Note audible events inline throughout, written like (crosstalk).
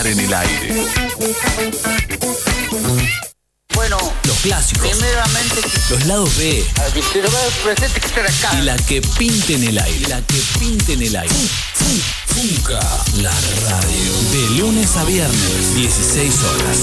estar en el aire. Bueno, Los clásicos, primeramente, los lados B acá. y la que pinta en el aire. La que pinta en el aire. Funka, la radio. De lunes a viernes, 16 horas.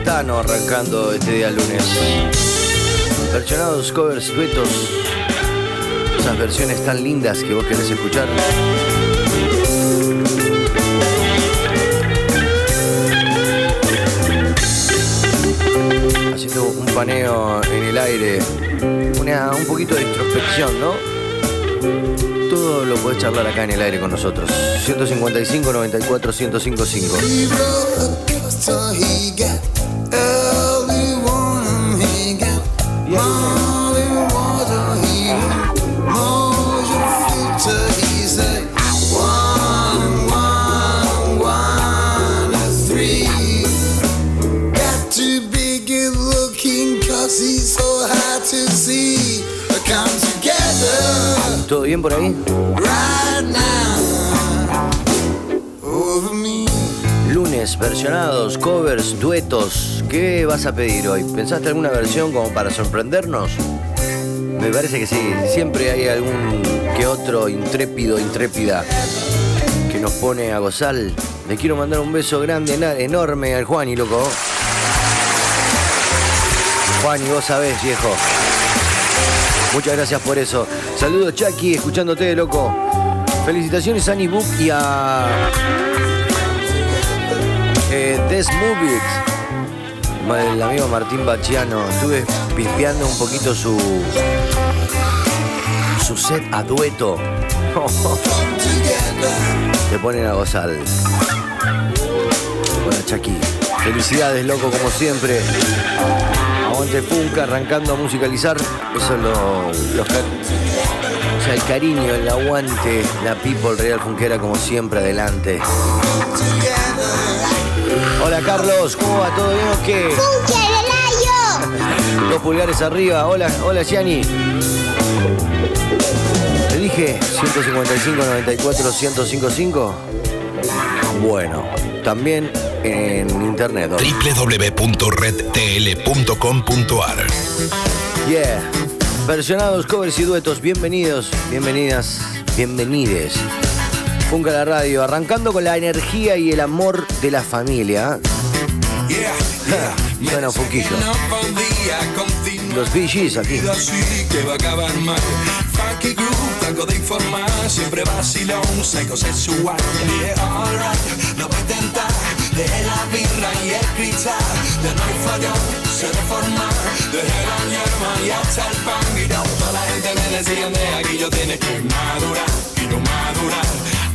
Pantano arrancando este día lunes. Versionados, covers, duetos. Esas versiones tan lindas que vos querés escuchar. Haciendo un paneo en el aire. Una, un poquito de introspección, ¿no? Todo lo podés charlar acá en el aire con nosotros. 155 94 1055. Together ¿Todo bien por ahí? Lunes, versionados, covers, duetos. ¿Qué vas a pedir hoy? ¿Pensaste alguna versión como para sorprendernos? Me parece que sí. Siempre hay algún que otro intrépido, intrépida que nos pone a gozar. Le quiero mandar un beso grande, enorme al Juan y loco. Juan, y vos sabés, viejo. Muchas gracias por eso. Saludos, Chucky, escuchándote, loco. Felicitaciones a Book y a eh, El amigo Martín Bachiano. Estuve pispeando un poquito su su set a dueto. (laughs) Te ponen a gozar. Bueno, Chucky. Felicidades, loco, como siempre. Aguante Funka, arrancando a musicalizar. Eso es lo, los ca- o sea, el cariño, el aguante, la people real funkera como siempre adelante. Hola Carlos, ¿cómo va? ¿Todo bien o qué? Dos pulgares arriba. Hola, hola Gianni. Le dije 155 94 1055. Bueno, también en internet. www.redtl.com.ar Yeah. Versionados, covers y duetos, bienvenidos, bienvenidas, bienvenides. Funka la radio, arrancando con la energía y el amor de la familia. Yeah, yeah. (laughs) Bueno, Funquillo. Los Gees aquí. vida así que va a acabar mal. Funky groove, tango de informar, siempre vacilón, psycho sexual. Yeah, alright, lo voy a intentar. Dejé la birra y el cristal, no hay fallón, se reforma. Dejé la hierba y hasta el pan. No, toda la gente me decía, de aquí yo tienes que madurar, y yo madurar.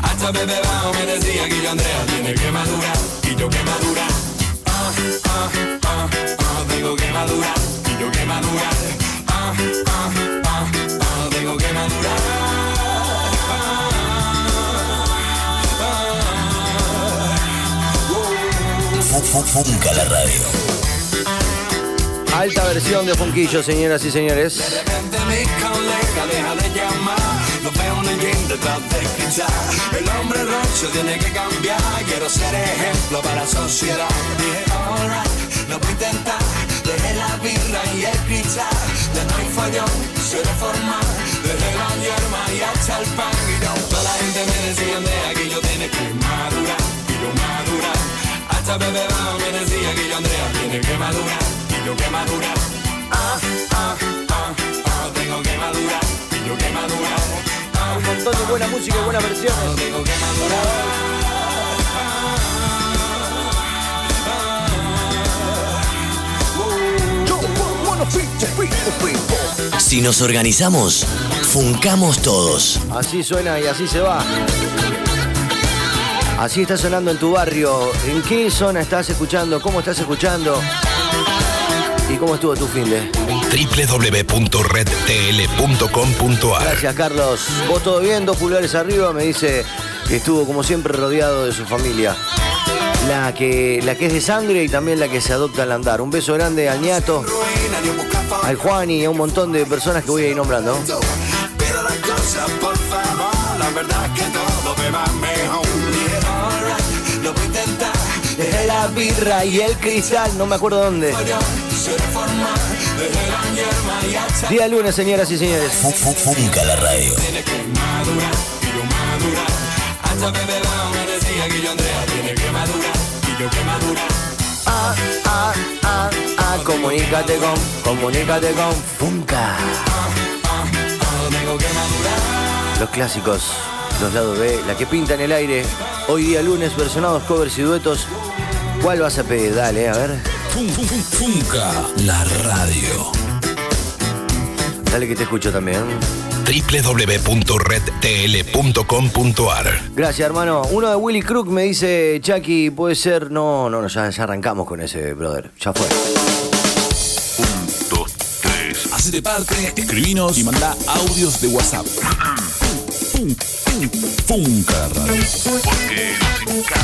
Hasta bebé bajo me decía que yo Andrea tiene que madurar, y yo que madurar. Ah, ah, ah, ah, tengo que madurar, y yo que madurar. Funca la radio. Alta versión de Funquillo, señoras y señores. De repente mi colega deja de llamar Lo veo en el gym detrás del cristal. El hombre rocho tiene que cambiar Quiero ser ejemplo para la sociedad Dije, alright, lo voy a intentar Dejé la birra y el cristal. Ya no hay fallón, se reforma. Dejé la hierba y hasta el pan. Y no, toda la gente me decía de aquí yo tiene que Bajo me decía que yo Andrea tiene que madurar Y yo que madurar Ah, ah, ah, ah, tengo que madurar, tengo que madurar. Ah, Un montón de buena música y buenas versiones. tengo que madurar. Si nos organizamos, funcamos todos. Así suena y así se va. Así está sonando en tu barrio. ¿En qué zona estás escuchando? ¿Cómo estás escuchando? ¿Y cómo estuvo tu fin de? www.redtl.com.ar Gracias, Carlos. ¿Vos todo bien? Dos pulgares arriba. Me dice que estuvo como siempre rodeado de su familia. La que, la que es de sangre y también la que se adopta al andar. Un beso grande al ñato, al Juan y a un montón de personas que voy a ir nombrando. Pero la cosa, por favor, la verdad que todo me va la birra y el cristal, no me acuerdo dónde. Día lunes, señoras y señores. Funca la radio. Ah, ah, ah, ah, comunícate con, comunícate con madurar. Los clásicos, los lados B, la que pinta en el aire. Hoy día lunes, versionados, covers y duetos. ¿Cuál vas a pedir? Dale, a ver. Fun- fun- fun- Funca la radio. Dale que te escucho también. www.redtl.com.ar Gracias, hermano. Uno de Willy Crook me dice, Chucky, puede ser. No, no, no, ya, ya arrancamos con ese, brother. Ya fue. Dos, tres. Hacete parte, escribinos y manda audios de WhatsApp. Fun- fun- Funca la radio.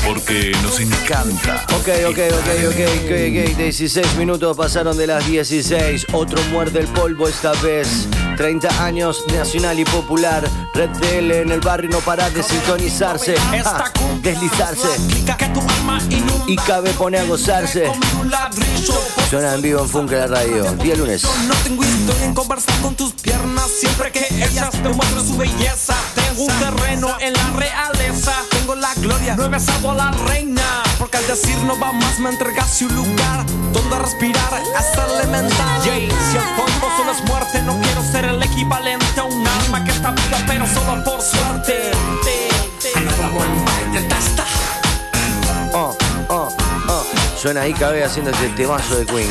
Porque nos encanta. Ok, ok, ok, ok, ok, ok. 16 minutos pasaron de las 16. Otro muerde el polvo esta vez. 30 años, nacional y popular. Red TL en el barrio no para de sintonizarse. Ah, deslizarse. Y cabe pone a gozarse. Suena en vivo en Funke la radio. Día lunes. No tengo historia en conversar con tus piernas Siempre que ellas te muestran su belleza Tengo un terreno en la realeza Tengo la gloria, no he besado a la reina Porque al decir no va más me entregaste un lugar Donde respirar hasta elemental Yay, Si el polvo solo es muerte No quiero ser el equivalente a un alma que está viva Pero solo por suerte Detesta Oh, oh, oh. Suena ahí cabe haciendo este temazo de Queen.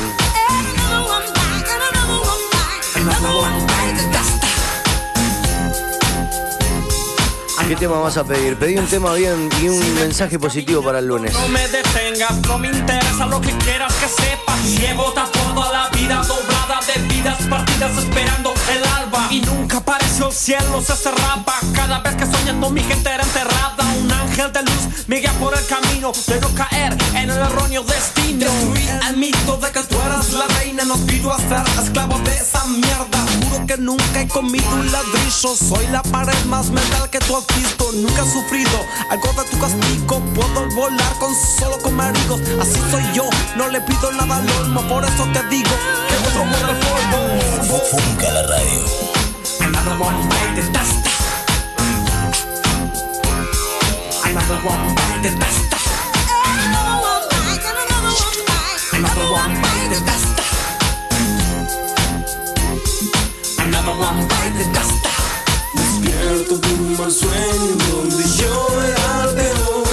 ¿Qué tema vas a pedir? Pedí un tema bien y un mensaje positivo para el lunes. No me detengas, no me interesa lo que quieras que sepas. Llevo toda la vida doblada de vidas partidas esperando el alba. Y nunca apareció el cielo, se cerraba. Cada vez que soñando mi gente era enterrada. Un ángel de luz me guía por el camino de no caer en el erróneo destino. Destruí el mito de que tú eras la reina. No pido a ser esclavo de esa mierda. Juro que nunca he comido un ladrillo. Soy la pared más mental que tú has visto. Nunca he sufrido algo de tu castigo. Puedo volar con solo con. Así soy yo, no le pido nada al olmo. Por eso te digo que otro muere el polvo. Funca la radio. Another one bite the dust. Another one bite the dust. Another Another one bite the dust. Another one bite the dust. Despierto de sueño donde yo era peor.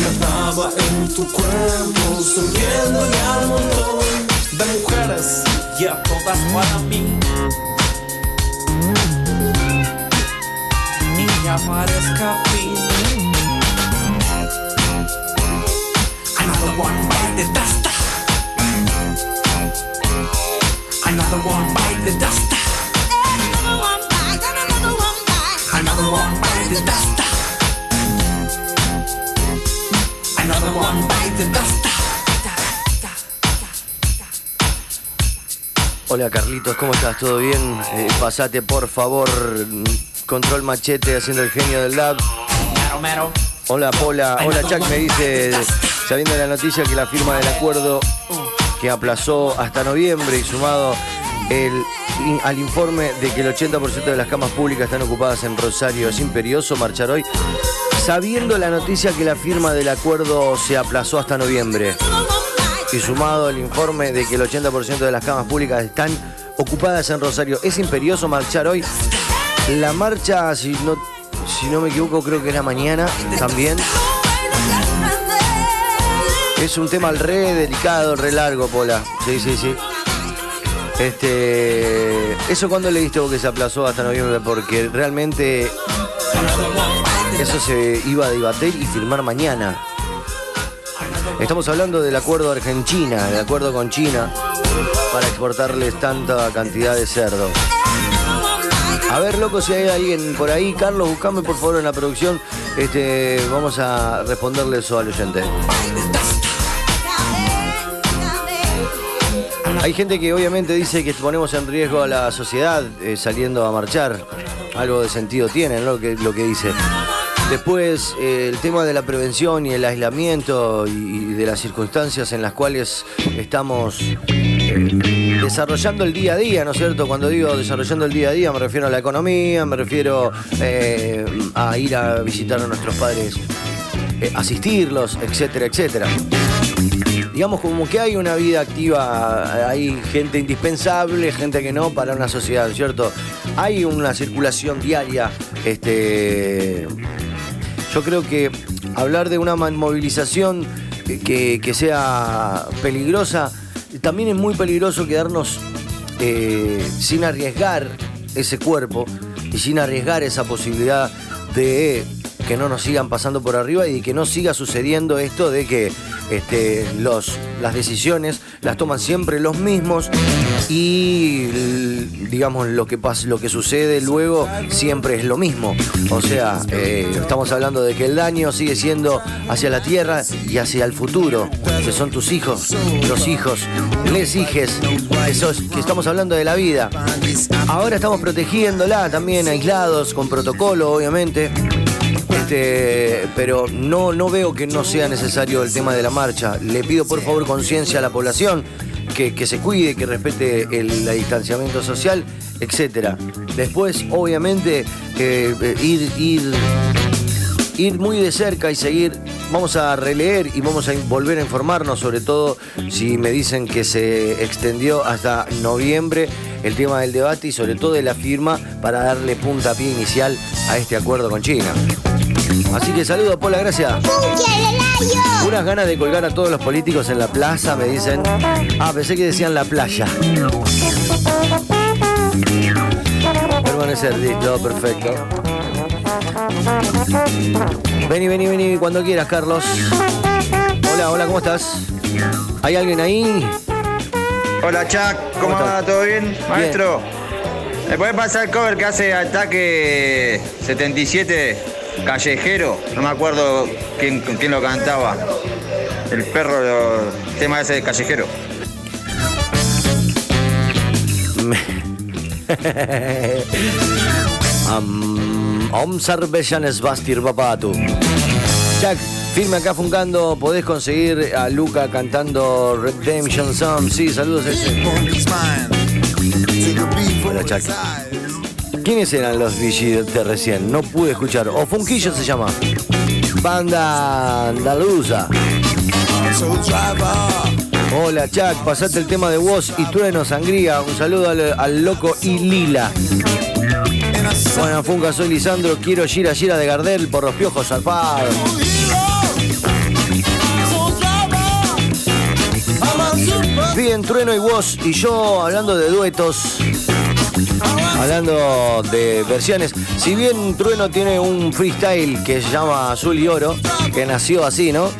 Nadaba en tu cuerpo, sonriendo y al montón. De mujeres, ya todas para mí. Y ya parezca fin. Another one bite the dust. Another one bite the dust. One bite the dust. Another one bite the dust. Hola Carlitos, ¿cómo estás? ¿Todo bien? Eh, pasate por favor, control machete haciendo el genio del lab. Hola Pola, hola Chuck, me dice, sabiendo la noticia que la firma del acuerdo que aplazó hasta noviembre y sumado el, al informe de que el 80% de las camas públicas están ocupadas en Rosario, es imperioso marchar hoy. Sabiendo la noticia que la firma del acuerdo se aplazó hasta noviembre y sumado el informe de que el 80% de las camas públicas están ocupadas en Rosario, ¿es imperioso marchar hoy? La marcha, si no, si no me equivoco, creo que era mañana también. Es un tema al re delicado, re largo, Pola. Sí, sí, sí. Este. ¿Eso cuándo le diste vos que se aplazó hasta noviembre? Porque realmente. Eso se iba a debatir y firmar mañana. Estamos hablando del acuerdo Argentina, el acuerdo con China para exportarles tanta cantidad de cerdo. A ver, loco, si hay alguien por ahí, Carlos, buscame por favor en la producción. Este, vamos a responderle eso al oyente. Hay gente que obviamente dice que ponemos en riesgo a la sociedad eh, saliendo a marchar. Algo de sentido tiene, ¿no? Lo que, lo que dice. Después, eh, el tema de la prevención y el aislamiento y, de las circunstancias en las cuales estamos eh, desarrollando el día a día, ¿no es cierto? Cuando digo desarrollando el día a día me refiero a la economía, me refiero a ir a visitar a nuestros padres, asistirlos, etcétera, etcétera digamos como que hay una vida activa, hay gente indispensable, gente que no para una sociedad, ¿cierto? Hay una circulación diaria, este yo creo que hablar de una movilización que, que sea peligrosa, también es muy peligroso quedarnos eh, sin arriesgar ese cuerpo y sin arriesgar esa posibilidad de que no nos sigan pasando por arriba y que no siga sucediendo esto de que este, los, las decisiones las toman siempre los mismos y digamos lo que pasa, lo que sucede luego siempre es lo mismo. O sea, eh, estamos hablando de que el daño sigue siendo hacia la tierra y hacia el futuro, que son tus hijos, los hijos, les hijes, esos que estamos hablando de la vida. Ahora estamos protegiéndola también aislados, con protocolo, obviamente. Este, pero no, no veo que no sea necesario el tema de la marcha. Le pido por favor conciencia a la población, que, que se cuide, que respete el, distanciamiento social, etcétera. Después, obviamente, eh, eh, ir, ir, ir muy de cerca y seguir. Vamos a releer y vamos a volver a informarnos, sobre todo si me dicen que se extendió hasta noviembre el tema del debate y sobre todo de la firma para darle puntapié inicial a este acuerdo con China. Así que saludos, Pola, gracias. Unas ganas de colgar a todos los políticos en la plaza, me dicen. Ah, pensé que decían la playa. Permanecer, listo, perfecto. Vení, vení, vení cuando quieras, Carlos. Hola, hola, ¿cómo estás? ¿Hay alguien ahí? Hola Chuck, ¿cómo ¿Cómo va? ¿Todo bien? Maestro, ¿me puede pasar el cover que hace Ataque 77 Callejero? No me acuerdo quién, quién lo cantaba. El perro, lo- el tema ese de Callejero. (laughs) Am- Observation es bastir papatu. Jack, firme acá fungando, podés conseguir a Luca cantando Redemption Song. Sí, saludos ese. Hola, Chuck. ¿Quiénes eran los VG de recién? No pude escuchar. O Funquillo se llama. Banda Andaluza. Hola, Chuck, pasate el tema de voz y trueno, sangría. Un saludo al, loco y Lila. Buena funga, soy Lisandro. Quiero gira gira de Gardel por los piojos zarpados. Bien, trueno y voz. Y yo hablando de duetos. Hablando de versiones, si bien Trueno tiene un freestyle que se llama Azul y Oro, que nació así, ¿no?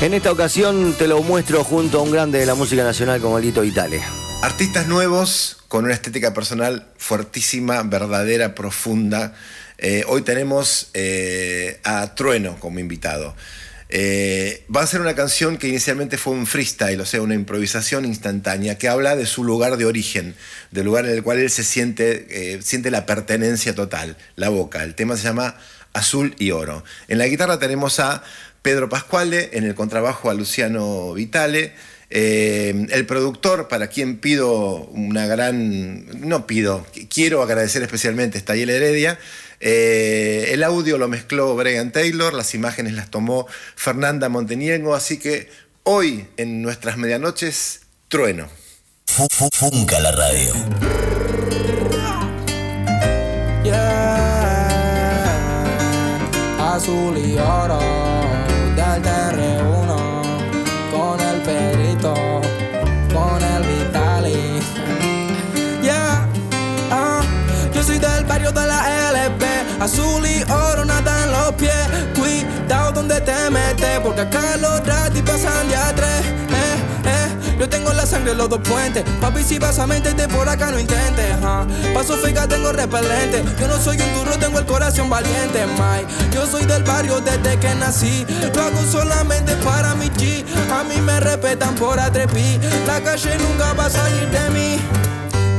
En esta ocasión te lo muestro junto a un grande de la música nacional como Lito Vitale. Artistas nuevos con una estética personal fuertísima, verdadera, profunda. Eh, hoy tenemos eh, a Trueno como invitado. Eh, va a ser una canción que inicialmente fue un freestyle, o sea, una improvisación instantánea, que habla de su lugar de origen, del lugar en el cual él se siente, eh, siente la pertenencia total, la boca. El tema se llama Azul y Oro. En la guitarra tenemos a Pedro Pascuale, en el contrabajo a Luciano Vitale. Eh, el productor, para quien pido una gran, no pido, quiero agradecer especialmente, está Tayel Heredia. Eh, el audio lo mezcló Brian Taylor, las imágenes las tomó Fernanda Monteniego, así que hoy en nuestras medianoches, trueno. Fu- fu- Funca la radio. Yeah. Azul y oro te metes, porque acá los ratis pasan de a. Eh, eh, yo tengo la sangre en los dos puentes. Papi, si vas a meterte por acá, no intentes. ah. Paso feca, tengo repelente. Yo no soy un turro, tengo el corazón valiente, Mike. Yo soy del barrio desde que nací. Lo hago solamente para mi G. A mí me respetan por atrepi. La calle nunca va a salir de mí.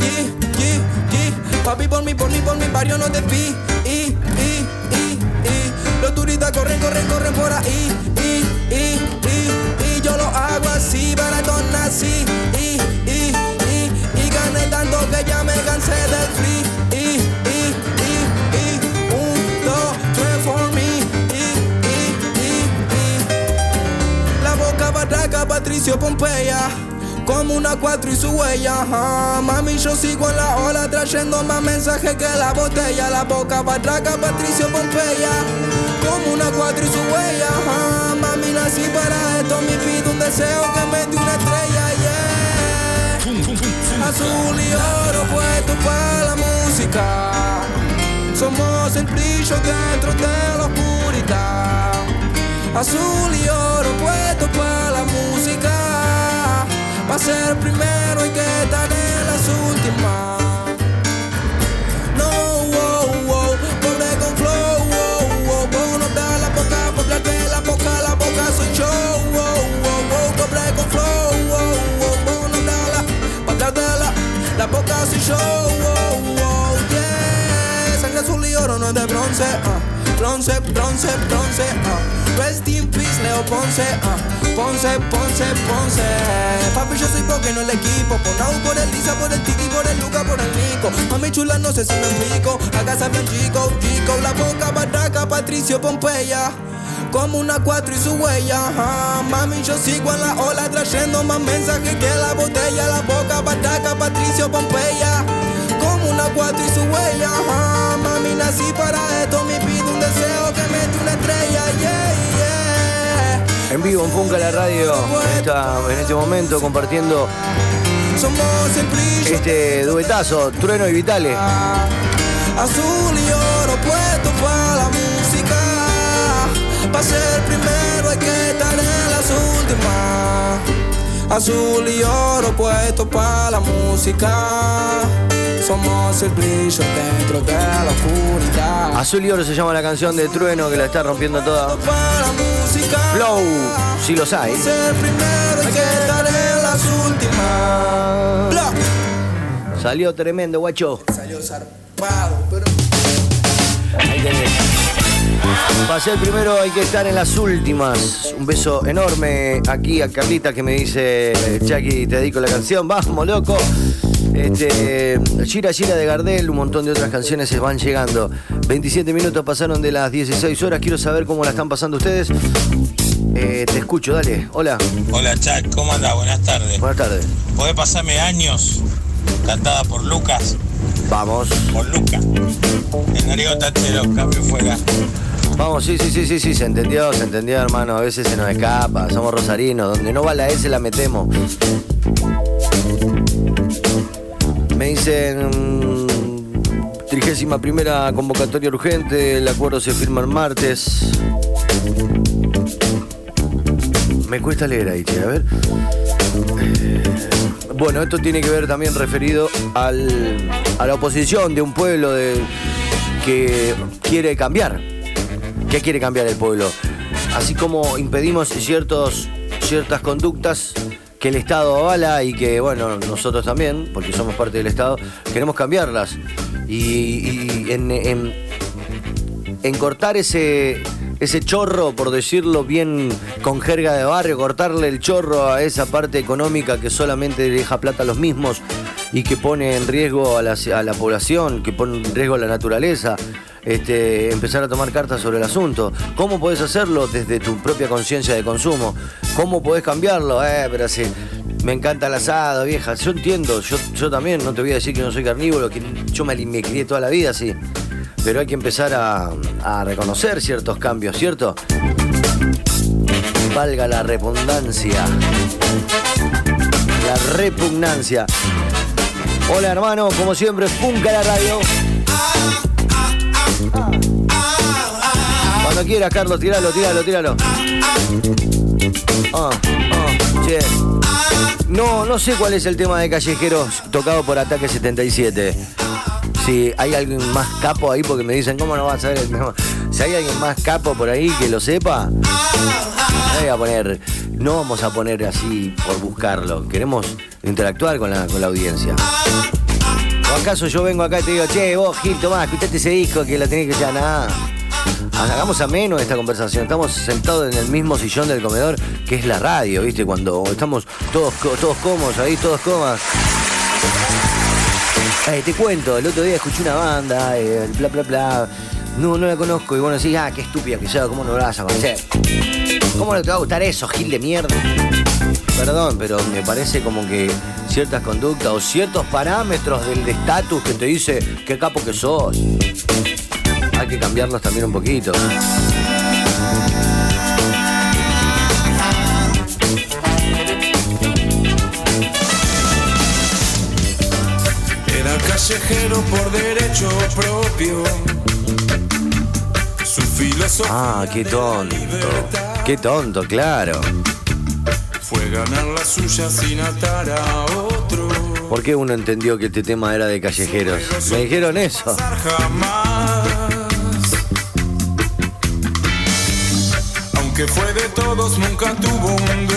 Yi, yi, yi. Papi, por mí, por mí, por mi barrio no te vi. Corren, corren, corren por ahí. Y, y, y, y. Yo lo hago así, barato nací. Y, y, y, y. Gané tanto que ya me cansé del free. Y, y, y, y. Un, dos, tres for me. Y, y, y, y. La boca barraca, Patricio Pompeya. Como una cuatro y su huella, ajá. Mami, yo sigo en la ola trayendo más mensajes que la botella. La boca barraca, Patricio Pompeya. Como una cuatro y su huella, ajá. Mami, nací para esto. Mi pido un deseo que me dé una estrella, yeah. Azul y oro puesto para la música. Somos el brillo dentro de la oscuridad. Azul y oro puesto. Va a ser primero hay que estar en las últimas. No, wow, wow, pobre con flow, wow, wow, wow, no da la boca, pobre de la boca, la boca soy yo, wow, wow, wow, pobre con flow, wow, wow, wow, no da la, de la, la boca soy yo, wow, wow, yeah, sangre azul y no es de bronce, ah. Bronce, bronce, bronce, ah. Rest in peace, Leo Ponce, ah. Ponce, Ponce, Ponce. Papi, yo soy porque no el equipo. Por Nau, por el Lisa, por el Titi, por el Luca, por el Nico. Mami chula, no sé si me explico. Acá saben chico, chico. La boca, barraca, Patricio Pompeya. Como una cuatro y su huella, ajá. Mami, yo sigo en la ola trayendo más mensajes que la botella. La boca, barraca, Patricio Pompeya. Como una cuatro y su huella, ajá. Mami, nací para esto. Me pido un deseo que me dé una estrella. En vivo en Funca la radio, está en este momento compartiendo este duetazo, Trueno y Vitale. Azul y oro puesto para la música. Para ser primero hay que estar en las últimas. Azul y oro puesto para la música. Somos el brillo dentro de la oscuridad. Azul y Oro se llama la canción de Trueno que la está rompiendo toda. Flow, si los hay. Ser primero hay que estar en las últimas. Bla. Salió tremendo, guacho. Salió zarpado, pero. Para ser primero hay que estar en las últimas. Un beso enorme aquí a Carlita que me dice, Jackie, te dedico la canción. Vamos, loco. Este, Gira Gira de Gardel, un montón de otras canciones se van llegando. 27 minutos pasaron de las 16 horas. Quiero saber cómo la están pasando ustedes. Eh, te escucho, dale. Hola. Hola Chac, ¿cómo andás? Buenas tardes. Buenas tardes. ¿Podés pasarme años cantada por Lucas? Vamos. Por Lucas. En Darío Tachero, cambio fuera. Vamos, sí, sí, sí, sí, sí, se entendió, se entendió, hermano. A veces se nos escapa, somos rosarinos. Donde no va la S la metemos. Me dicen. Trigésima primera convocatoria urgente, el acuerdo se firma el martes. Me cuesta leer ahí, a ver. Eh, Bueno, esto tiene que ver también referido al- a la oposición de un pueblo de- que quiere cambiar. ¿Qué quiere cambiar el pueblo? Así como impedimos ciertos, ciertas conductas que el Estado avala y que, bueno, nosotros también, porque somos parte del Estado, queremos cambiarlas. Y, en- en cortar ese, ese chorro, por decirlo bien con jerga de barrio, cortarle el chorro a esa parte económica que solamente deja plata a los mismos y que pone en riesgo a la, a la población, que pone en riesgo a la naturaleza, este, empezar a tomar cartas sobre el asunto. ¿Cómo podés hacerlo desde tu propia conciencia de consumo? ¿Cómo podés cambiarlo? Eh, pero sí, me encanta el asado, vieja. Yo entiendo, yo, yo también, no te voy a decir que no soy carnívoro, que yo me, me crié toda la vida así. Pero hay que empezar a, a reconocer ciertos cambios, ¿cierto? Valga la repugnancia. La repugnancia. Hola hermano, como siempre, Funca la radio. Cuando quieras, Carlos, tíralo, tíralo, tíralo. Ah, ah, che. No, no sé cuál es el tema de callejeros tocado por Ataque 77. Si hay alguien más capo ahí, porque me dicen, ¿cómo no vas a saber el mismo? Si hay alguien más capo por ahí que lo sepa, no voy a poner, no vamos a poner así por buscarlo. Queremos interactuar con la, con la audiencia. ¿O acaso yo vengo acá y te digo, che, vos, Gil, tomá, escuchate ese disco que lo tenés que escuchar? Nada. Hagamos ameno esta conversación. Estamos sentados en el mismo sillón del comedor, que es la radio, ¿viste? Cuando estamos todos, todos cómodos ahí, todos cómodos. Eh, te cuento, el otro día escuché una banda, eh, bla, bla, bla. No, no la conozco. Y bueno, decís, ah, qué estúpida que sea, ¿cómo no la vas a conocer? ¿Cómo no te va a gustar eso, Gil de mierda? Perdón, pero me parece como que ciertas conductas o ciertos parámetros del estatus que te dice qué capo que sos. Hay que cambiarlos también un poquito. Callejero por derecho propio. Su filosofía Ah, qué tonto. Qué tonto, claro. fue ganar la suya sin atar a otro. ¿Por qué uno entendió que este tema era de callejeros? Me dijeron eso. Aunque fue de todos, nunca tuvo un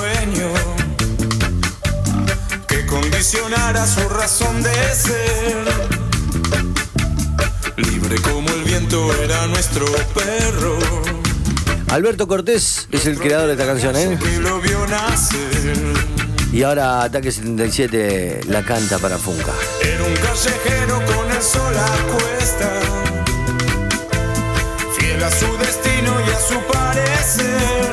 condicionara su razón de ser. Libre como el viento era nuestro perro Alberto Cortés es el creador de esta canción, ¿eh? Y ahora Ataque 77 la canta para Funka. Era un callejero con el sol a cuesta, fiel a su destino y a su parecer,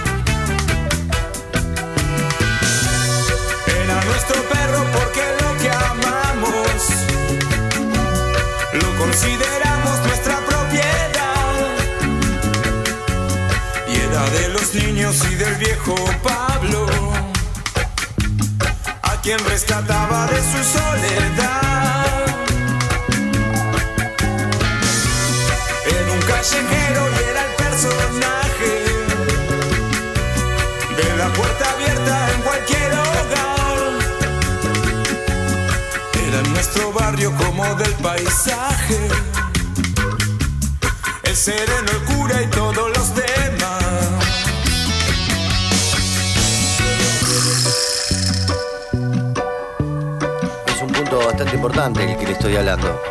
Consideramos nuestra propiedad. Y era de los niños y del viejo Pablo, a quien rescataba de su soledad. Era un callejero y era el personaje de la puerta abierta en cualquier hogar nuestro barrio como del paisaje. El sereno, el cura y todos los demás. Es un punto bastante importante el que le estoy hablando.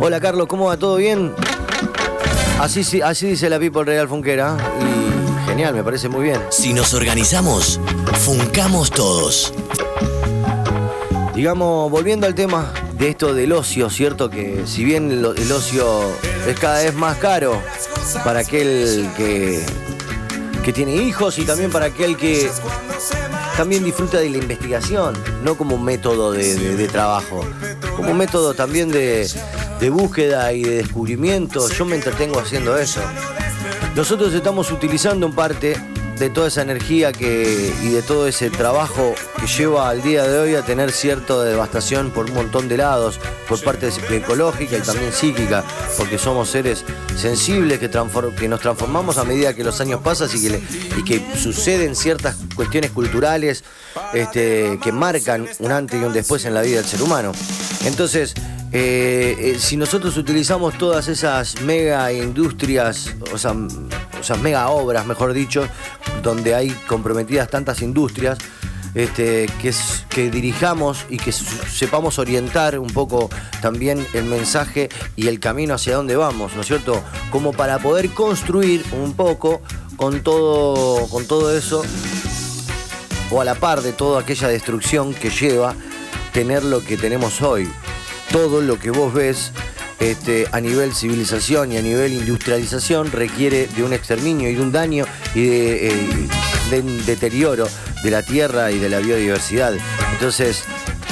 Hola Carlos, ¿cómo va? ¿Todo bien? Así, así dice la People Real Funquera y genial, me parece muy bien. Si nos organizamos, funcamos todos. Digamos, volviendo al tema de esto del ocio, ¿cierto? Que si bien el ocio es cada vez más caro para aquel que, que tiene hijos y también para aquel que también disfruta de la investigación, no como un método de trabajo, como un método también de, de búsqueda y de descubrimiento. Yo me entretengo haciendo eso. Nosotros estamos utilizando en parte de toda esa energía que, y de todo ese trabajo que lleva al día de hoy a tener cierta devastación por un montón de lados, por parte ecológica y también psíquica, porque somos seres sensibles que, que nos transformamos a medida que los años pasan y que, le- y que suceden ciertas cuestiones culturales este, que marcan un antes y un después en la vida del ser humano. Entonces, eh, eh, si nosotros utilizamos todas esas mega industrias, o sea, o sea, mega obras, mejor dicho, donde hay comprometidas tantas industrias, este, que, que dirijamos y que sepamos orientar un poco también el mensaje y el camino hacia dónde vamos, ¿no es cierto? Como para poder construir un poco con todo, con todo eso o a la par de toda aquella destrucción que lleva tener lo que tenemos hoy. Todo lo que vos ves este, a nivel civilización y a nivel industrialización requiere de un exterminio y de un daño y de, eh, de un deterioro de la tierra y de la biodiversidad. Entonces,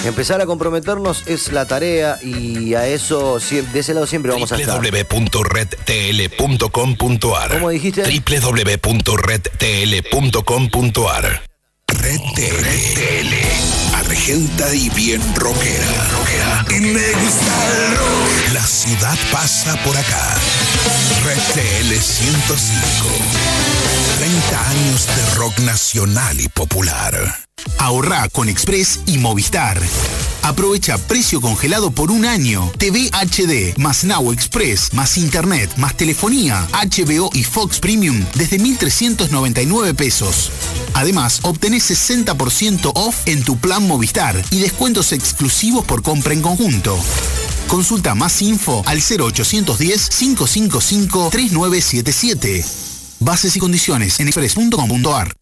empezar a comprometernos es la tarea y a eso de ese lado siempre vamos a estar. www.redtl.com.ar ¿Cómo dijiste? www.redtl.com.ar Red TL. Argenta y bien rockera. rockera. Y me gusta el rock. La ciudad pasa por acá. Red TL 105. 30 años de rock nacional y popular. Ahorrá con Express y Movistar. Aprovecha precio congelado por un año. TV HD, más Now Express, más Internet, más telefonía, HBO y Fox Premium desde 1.399 pesos. Además, obtenés 60% off en tu plan Movistar y descuentos exclusivos por compra en conjunto. Consulta más info al 0810-555-3977. Bases y condiciones en express.com.ar.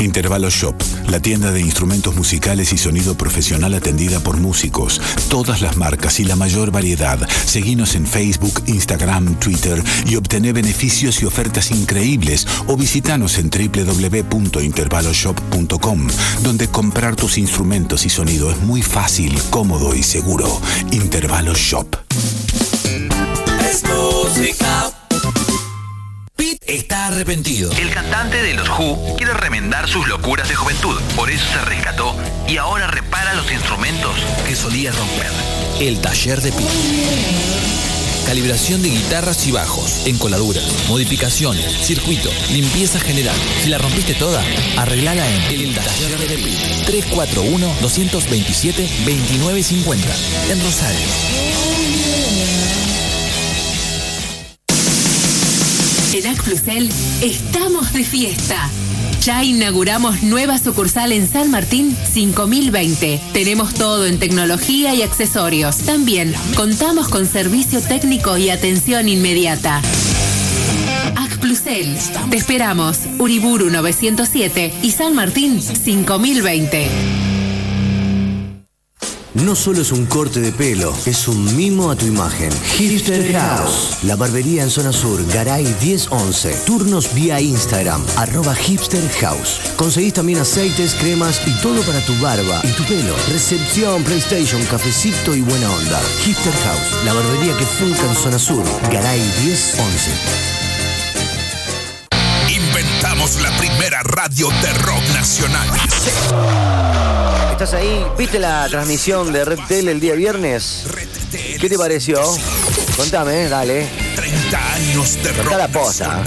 Intervalo Shop, la tienda de instrumentos musicales y sonido profesional atendida por músicos. Todas las marcas y la mayor variedad. Seguinos en Facebook, Instagram, Twitter y obtené beneficios y ofertas increíbles o visitanos en www.intervaloshop.com, donde comprar tus instrumentos y sonido es muy fácil, cómodo y seguro. Intervalo Shop. Está arrepentido. El cantante de los Who quiere remendar sus locuras de juventud, por eso se rescató y ahora repara los instrumentos que solía romper. El taller de Pete. Calibración de guitarras y bajos, encoladuras, modificaciones, circuito, limpieza general. Si la rompiste toda, arreglala en El Taller de Pete. 341-227-2950. En Rosario. En Acplusel estamos de fiesta. Ya inauguramos nueva sucursal en San Martín 5020. Tenemos todo en tecnología y accesorios. También contamos con servicio técnico y atención inmediata. Acplusel. Te esperamos. Uriburu 907 y San Martín 5020. No solo es un corte de pelo, es un mimo a tu imagen. Hipster House, la barbería en zona sur, Garay 1011. Turnos vía Instagram, arroba Hipster House. Conseguís también aceites, cremas y todo para tu barba y tu pelo. Recepción, PlayStation, cafecito y buena onda. Hipster House, la barbería que funca en zona sur, Garay 1011. Inventamos la primera radio de rock nacional. ¿Estás ahí? ¿Viste la transmisión de Red Tele el día viernes? ¿Qué te pareció? Contame, dale. 30 años de rock la posta.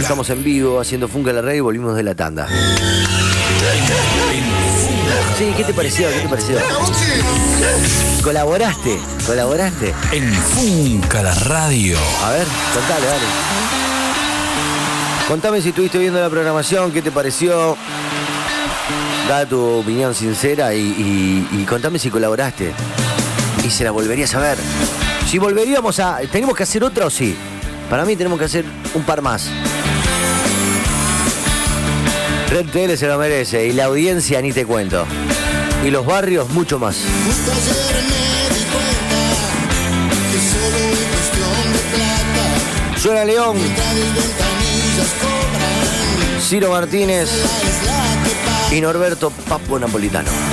Estamos en vivo haciendo Funka la Rey y volvimos de la tanda. Sí, ¿qué te pareció? ¿Qué te pareció? ¿Colaboraste? ¿Colaboraste? En Funka la Radio. A ver, contale, dale. Contame si estuviste viendo la programación, qué te pareció. Da tu opinión sincera y, contame si colaboraste. Y se la volverías a ver. Si volveríamos a. ¿Tenemos que hacer otra o sí? Para mí tenemos que hacer un par más. Red Tele se lo merece y la audiencia ni te cuento. Y los barrios mucho más. Suena León. Ciro Martínez y Norberto Papo Napolitano.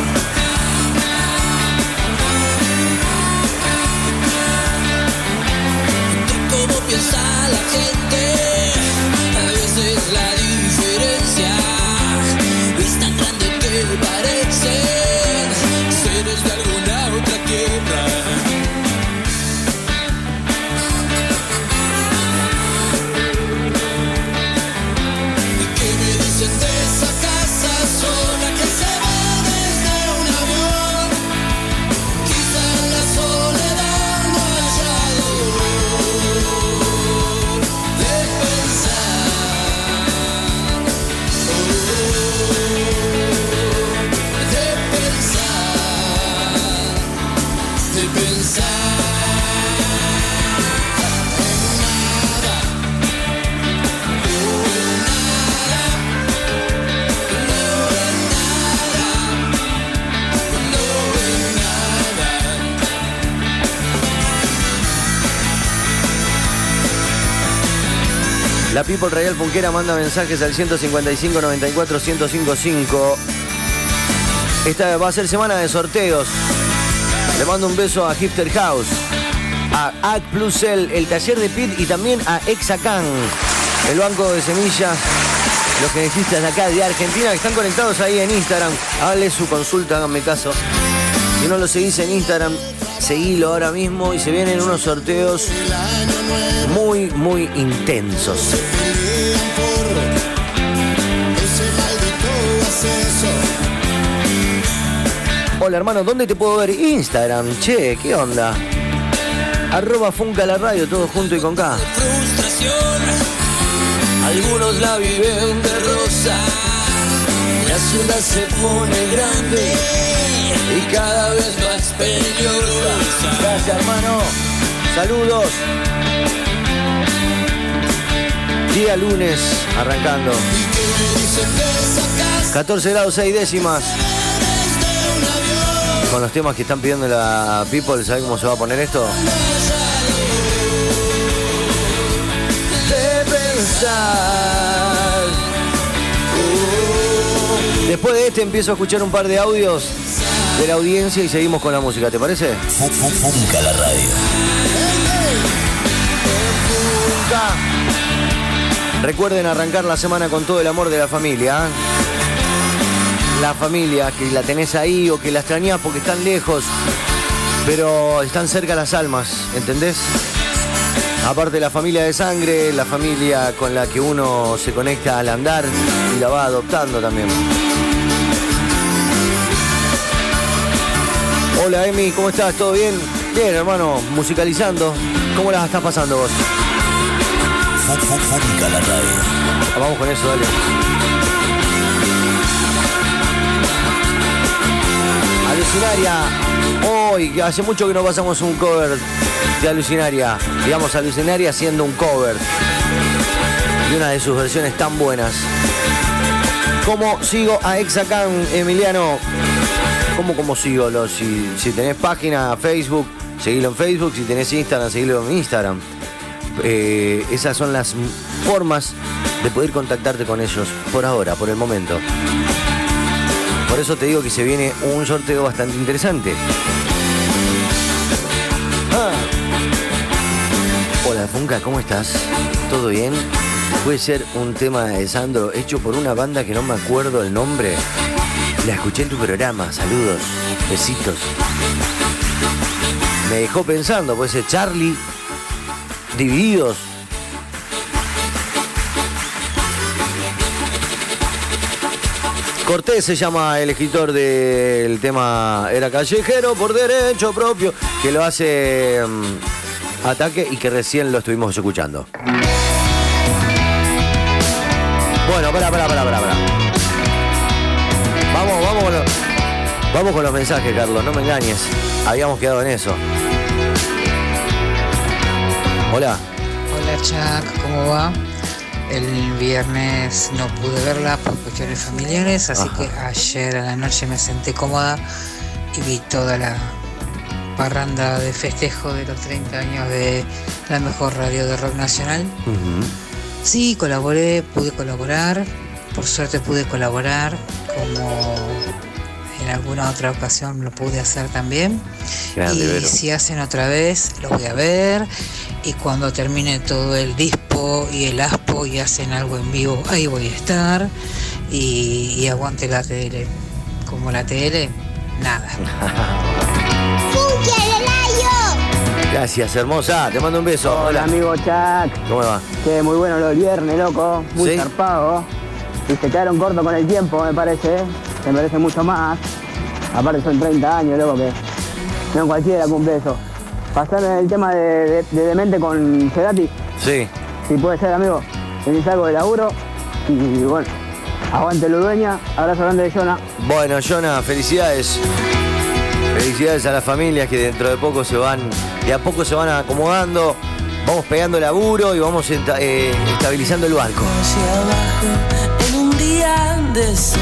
La People Real Funquera manda mensajes al 155 94 1055. Esta va a ser semana de sorteos. Le mando un beso a Hipster House, a Ad Plus El, taller de Pit y también a Exacan, el banco de semillas. Los genetistas de acá de Argentina que están conectados ahí en Instagram. Hable su consulta, háganme caso. Si no lo seguís en Instagram, seguilo ahora mismo y se vienen unos sorteos muy, muy intensos. Hola hermano, ¿dónde te puedo ver? Instagram, che, ¿qué onda? Arroba Funca la radio, todo junto y con K. Algunos la viven de rosa. La ciudad se pone grande y cada vez más peligrosa. Gracias hermano. Saludos. Día lunes, arrancando. 14 grados 6 décimas. Con los temas que están pidiendo la People, ¿sabes cómo se va a poner esto? Uh. Después de este empiezo a escuchar un par de audios de la audiencia y seguimos con la música, ¿te parece? Funca la radio. Recuerden arrancar la semana con todo el amor de la familia. ¿eh? La familia, que la tenés ahí o que la extrañás porque están lejos, pero están cerca las almas, ¿entendés? Aparte la familia de sangre, la familia con la que uno se conecta al andar y la va adoptando también. Hola Emi, ¿cómo estás? ¿Todo bien? Bien, hermano, musicalizando. ¿Cómo las estás pasando vos? Vamos con eso, dale. Alucinaria. Hoy, que hace mucho que no pasamos un cover de Alucinaria. Digamos, Alucinaria haciendo un cover de una de sus versiones tan buenas. ¿Cómo sigo a Exacan, Emiliano? ¿Cómo, cómo sigo? Lo- si, si tenés página Facebook, seguilo en Facebook. Si tenés Instagram, seguilo en Instagram. Eh, esas son las formas de poder contactarte con ellos por ahora, por el momento. Por eso te digo que se viene un sorteo bastante interesante. Ah. Hola Funka, ¿cómo estás? ¿Todo bien? Puede ser un tema de Sandro hecho por una banda que no me acuerdo el nombre. La escuché en tu programa, saludos, besitos. Me dejó pensando, puede ser Charlie, Divididos. Cortés se llama el escritor del tema Era callejero por derecho propio, que lo hace mm, Ataque y que recién lo estuvimos escuchando. Bueno, pará, pará, pará, pará, pará. Vamos, Vamos con los mensajes, Carlos, no me engañes. Habíamos quedado en eso. Hola. Hola Chuck, ¿cómo va? El viernes no pude verla por cuestiones familiares, así Ajá. que ayer a la noche me senté cómoda y vi toda la parranda de festejo de los 30 años de la mejor radio de rock nacional. Sí, colaboré, pude colaborar, por suerte pude colaborar como en alguna otra ocasión lo pude hacer también. Grande, y Vero. si hacen otra vez, lo voy a ver. Y cuando termine todo el dispo y el aspo y hacen algo en vivo, ahí voy a estar. Y, y aguante la tele. Como la tele, nada. (laughs) Gracias, hermosa. Te mando un beso. Hola, amigo Chuck. ¿Cómo va? Che, muy bueno lo del viernes, loco. Muy ¿Sí? zarpado. Y se quedaron cortos con el tiempo, me parece. Se merece mucho más. Aparte son 30 años, loco, que no cualquiera cumple eso. Pasar en el tema de, de, de Demente con Cerati, Sí. si puede ser, amigo. Venís algo de laburo. Y, bueno, aguante dueña. Abrazo grande de Jonah. Bueno, Jonah, felicidades. Felicidades a las familias que dentro de poco se van, de a poco se van acomodando. Vamos pegando laburo y vamos eh, estabilizando el barco. Hacia abajo en un día de sol.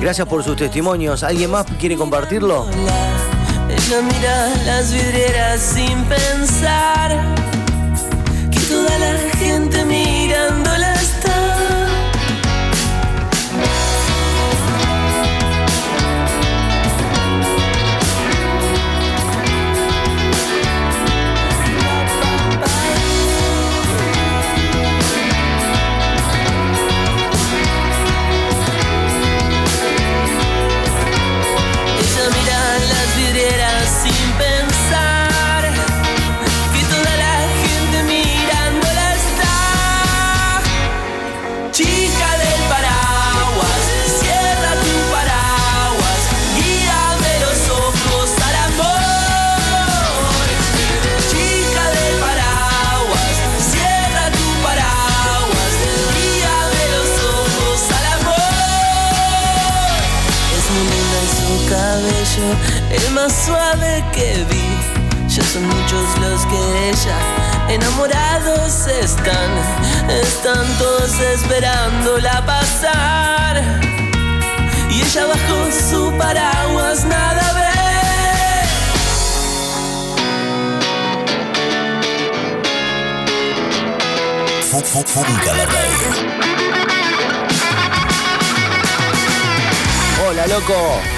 Gracias por sus testimonios. ¿Alguien más quiere compartirlo? Ella mira las vidrieras sin pensar que toda la gente mirándola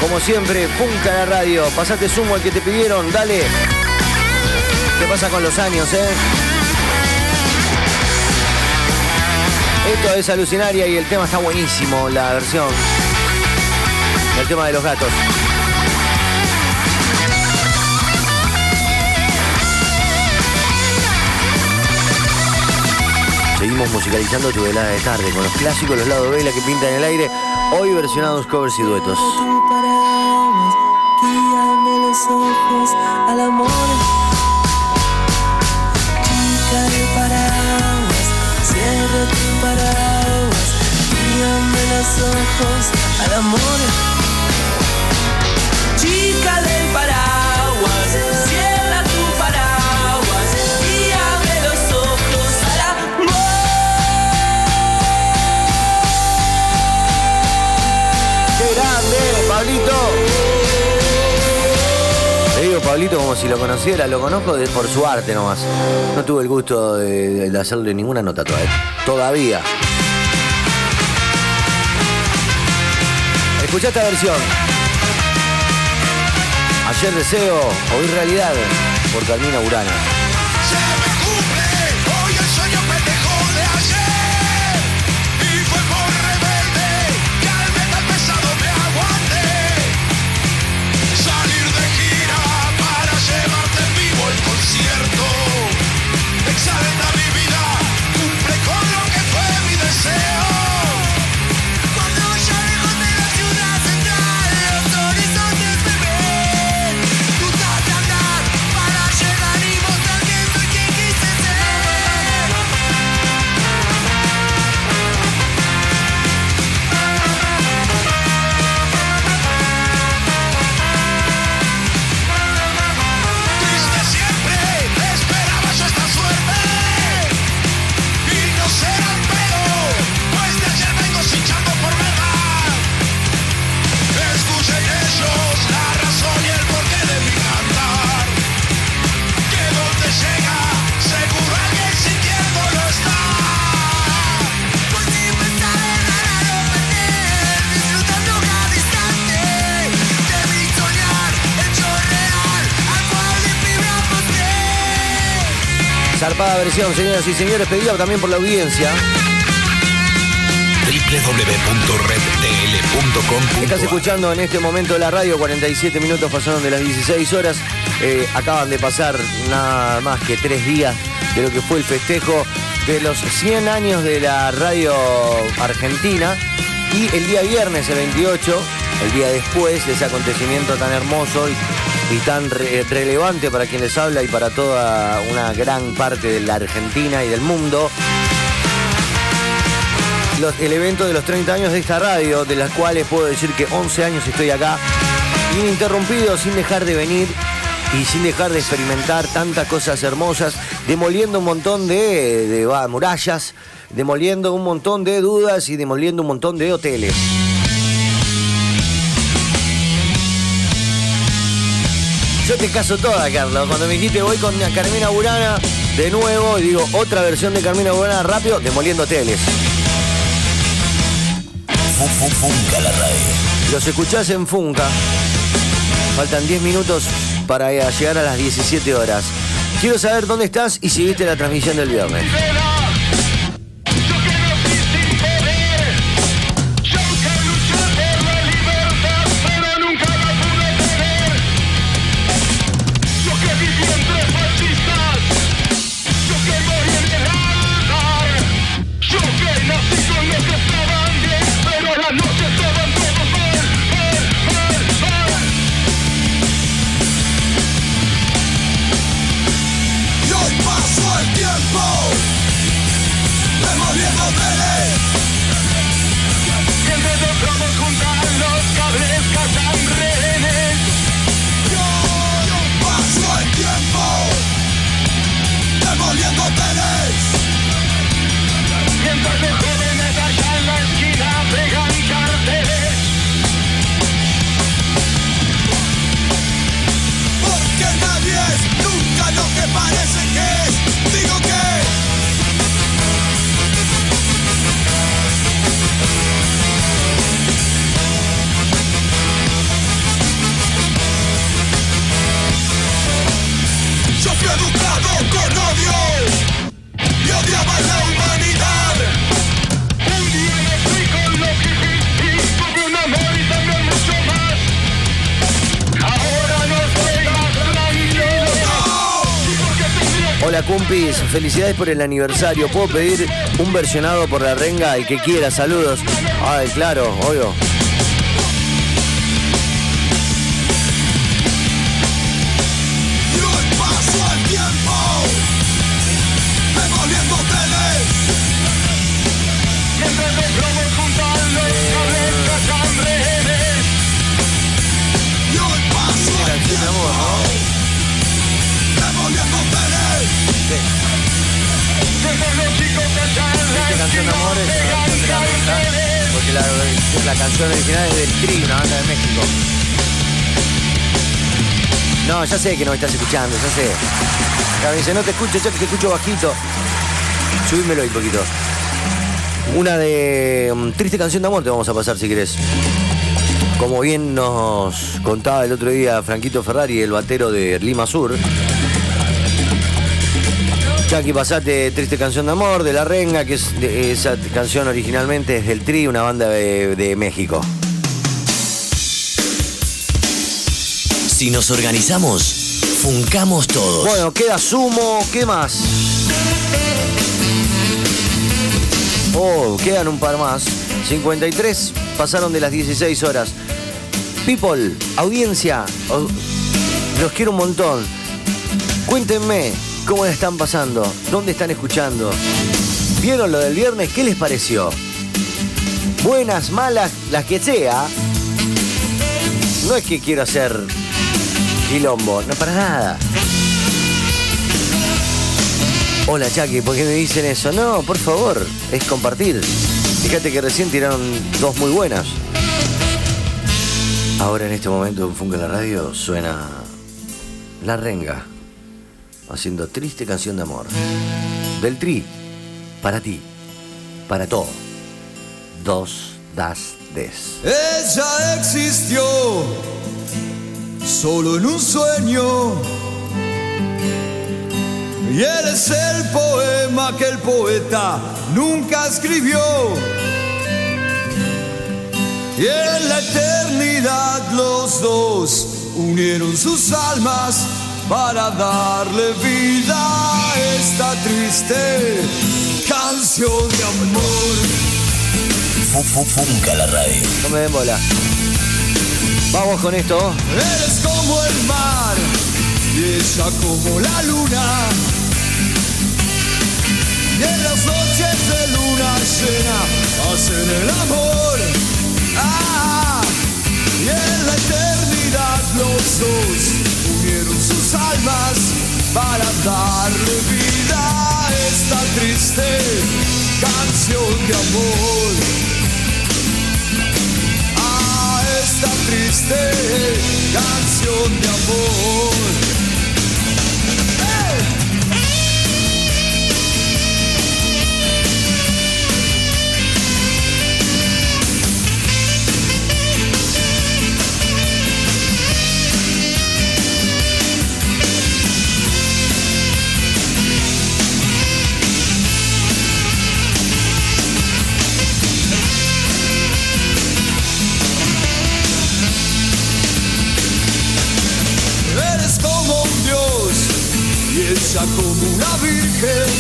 Como siempre, punta la radio. Pasate sumo al que te pidieron. Dale. ¿Qué pasa con los años, eh? Esto es alucinaria y el tema está buenísimo, la versión. El tema de los gatos. Seguimos musicalizando tu velada de tarde con los clásicos, los lados B, la que pintan el aire. Hoy versionados covers y duetos. Como si lo conociera, lo conozco por su arte nomás. No tuve el gusto de, hacerle ninguna nota todavía. Todavía. Escuchá esta versión. Ayer deseo, hoy realidad, por Carmina Urana. Señoras y señores, pedida también por la audiencia. www.redtl.com. Estás escuchando en este momento la radio, 47 minutos pasaron de las 16 horas. Eh, acaban de pasar nada más que tres días de lo que fue el festejo de los 100 años de la radio argentina. Y el día viernes, el 28, el día después de ese acontecimiento tan hermoso y, y tan re- relevante para quien les habla y para toda una gran parte de la Argentina y del mundo, los- el evento de los 30 años de esta radio, de las cuales puedo decir que 11 años estoy acá, ininterrumpido, sin dejar de venir y sin dejar de experimentar tantas cosas hermosas, demoliendo un montón de, de, murallas, demoliendo un montón de dudas y demoliendo un montón de hoteles. Yo te caso toda, Carlos. Cuando me dijiste voy con Carmina Burana de nuevo, y digo otra versión de Carmina Burana rápido, demoliendo radio. Los escuchás en Funca. Faltan 10 minutos para llegar a las 17 horas. Quiero saber dónde estás y si viste la transmisión del viernes. Felicidades por el aniversario. ¿Puedo pedir un versionado por la renga? El que quiera, saludos. Ay, claro, obvio. La, la canción original es del Tri, una banda de México. No, ya sé que no me estás escuchando, ya sé. Ya me dice, no te escucho, yo te escucho bajito. Subímelo ahí poquito. Una de mm, triste canción de amor te vamos a pasar si querés. Como bien nos contaba el otro día Franquito Ferrari, el batero de Lima Sur. Chucky, pasate Triste Canción de Amor de La Renga, que es de- esa canción originalmente es del Tri, una banda de, de México. Si nos organizamos, funcamos todos. Bueno, queda Sumo, ¿qué más? Oh, quedan un par más. 53 pasaron de las 16 horas. People, audiencia, o- los quiero un montón. Cuéntenme cómo están pasando, dónde están escuchando. ¿Vieron lo del viernes? ¿Qué les pareció? Buenas, malas, las que sea. No es que quiero hacer quilombo, no para nada. Hola Chucky, ¿por qué me dicen eso? No, por favor, es compartir. Fíjate que recién tiraron dos muy buenas. Ahora en este momento en Funga la Radio suena La Renga, haciendo triste canción de amor. Del Tri, para ti, para todo. Dos, das, des. Ella existió solo en un sueño y eres el poema que el poeta nunca escribió. Y en la eternidad los dos unieron sus almas para darle vida a esta triste canción de amor. Funca la radio. No me den bola. Vamos con esto. Eres como el mar y ella como la luna. Y en las noches de luna llena hacen el amor. Ah, y en la eternidad los dos unieron sus almas para darle vida a esta triste canción de amor. A esta triste canción de amor. Como una virgen.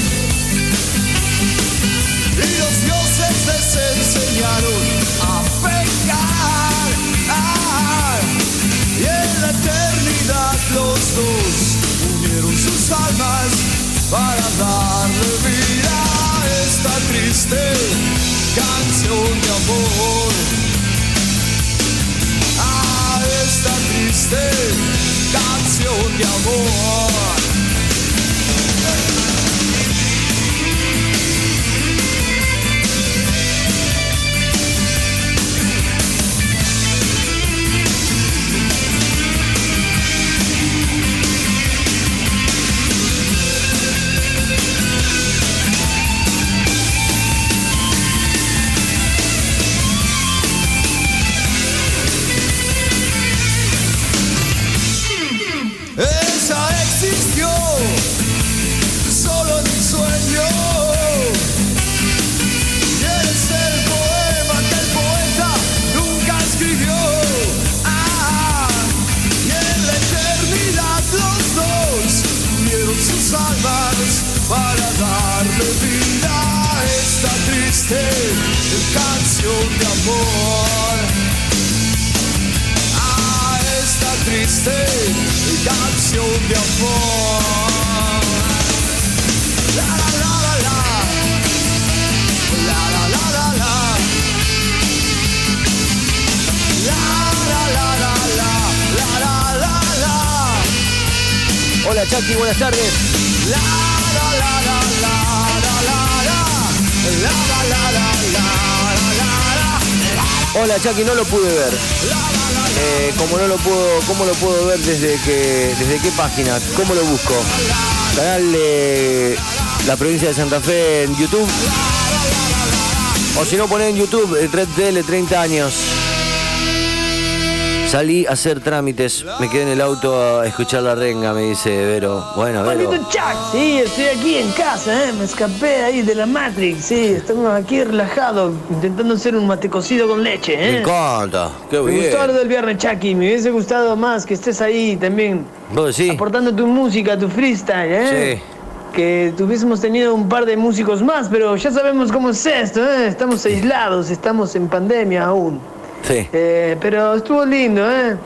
Y los dioses les enseñaron a pecar. Ah, y en la eternidad los dos unieron sus almas para darle vida a esta triste canción de amor. A esta triste canción de amor. La la la la la. La la la la la. La la la la la. La la la la. Hola Chucky, buenas tardes. La la la la la la la la. La la la la la la la la. Hola Chucky, no lo pude ver. Eh, como no lo puedo, ¿cómo lo puedo ver desde que, desde qué página? ¿Cómo lo busco? Canal de la provincia de Santa Fe en YouTube. O si no ponen en YouTube, eh, Red Tele 30 años. Salí a hacer trámites, me quedé en el auto a escuchar la renga, me dice Vero. Bueno, Vero. Chuck, sí, estoy aquí en casa, ¿eh? me escapé ahí de la Matrix, sí, estamos aquí relajados, intentando hacer un mate cocido con leche, Me ¿eh? encanta, qué Me bien. gustó lo del viernes, Chucky, me hubiese gustado más que estés ahí también ¿Vos decís? aportando tu música, tu freestyle, ¿eh? Sí. Que tuviésemos tenido un par de músicos más, pero ya sabemos cómo es esto, ¿eh? Estamos aislados, estamos en pandemia aún. Sí. Eh, pero estuvo lindo, ¿eh?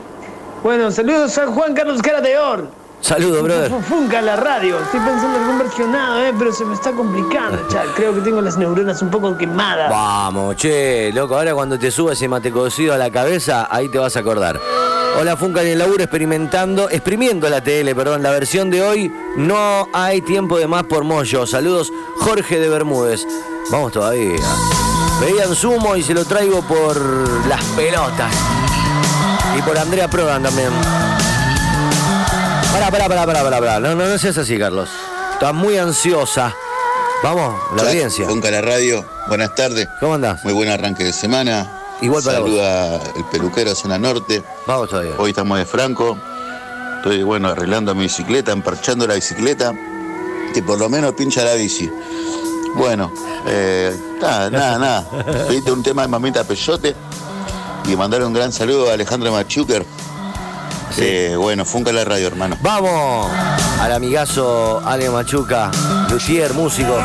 Bueno, saludos a Juan Carlos Cara de Or. Saludos, brother. Fu- Funca la radio. Estoy pensando en algún versionado, ¿eh? Pero se me está complicando. (laughs) Creo que tengo las neuronas un poco quemadas. Vamos, che, loco, ahora cuando te suba ese mate cocido a la cabeza, ahí te vas a acordar. Hola Funca en el laburo experimentando, exprimiendo la TL, perdón, la versión de hoy, no hay tiempo de más por Moyo. Saludos, Jorge de Bermúdez. Vamos todavía. Pedían sumo y se lo traigo por las pelotas. Y por Andrea Prodan también. Pará, pará, pará, pará, pará, pará. No, no, no seas así, Carlos. Estás muy ansiosa. Vamos, la Chuck, audiencia. Funca la radio, buenas tardes. ¿Cómo andás? Muy buen arranque de semana. Igual para vos. Saluda el peluquero zona norte. Vamos todavía. Hoy estamos de Franco. Estoy bueno arreglando mi bicicleta, emparchando la bicicleta. y por lo menos pincha la bici. Bueno, eh, nada, nada, nada. (laughs) Pediste un tema de Mamita Peyote y mandarle un gran saludo a Alejandro Machuker. Eh, bueno, funca la radio, hermano. Vamos al amigazo Ale Machuca, luthier, músico.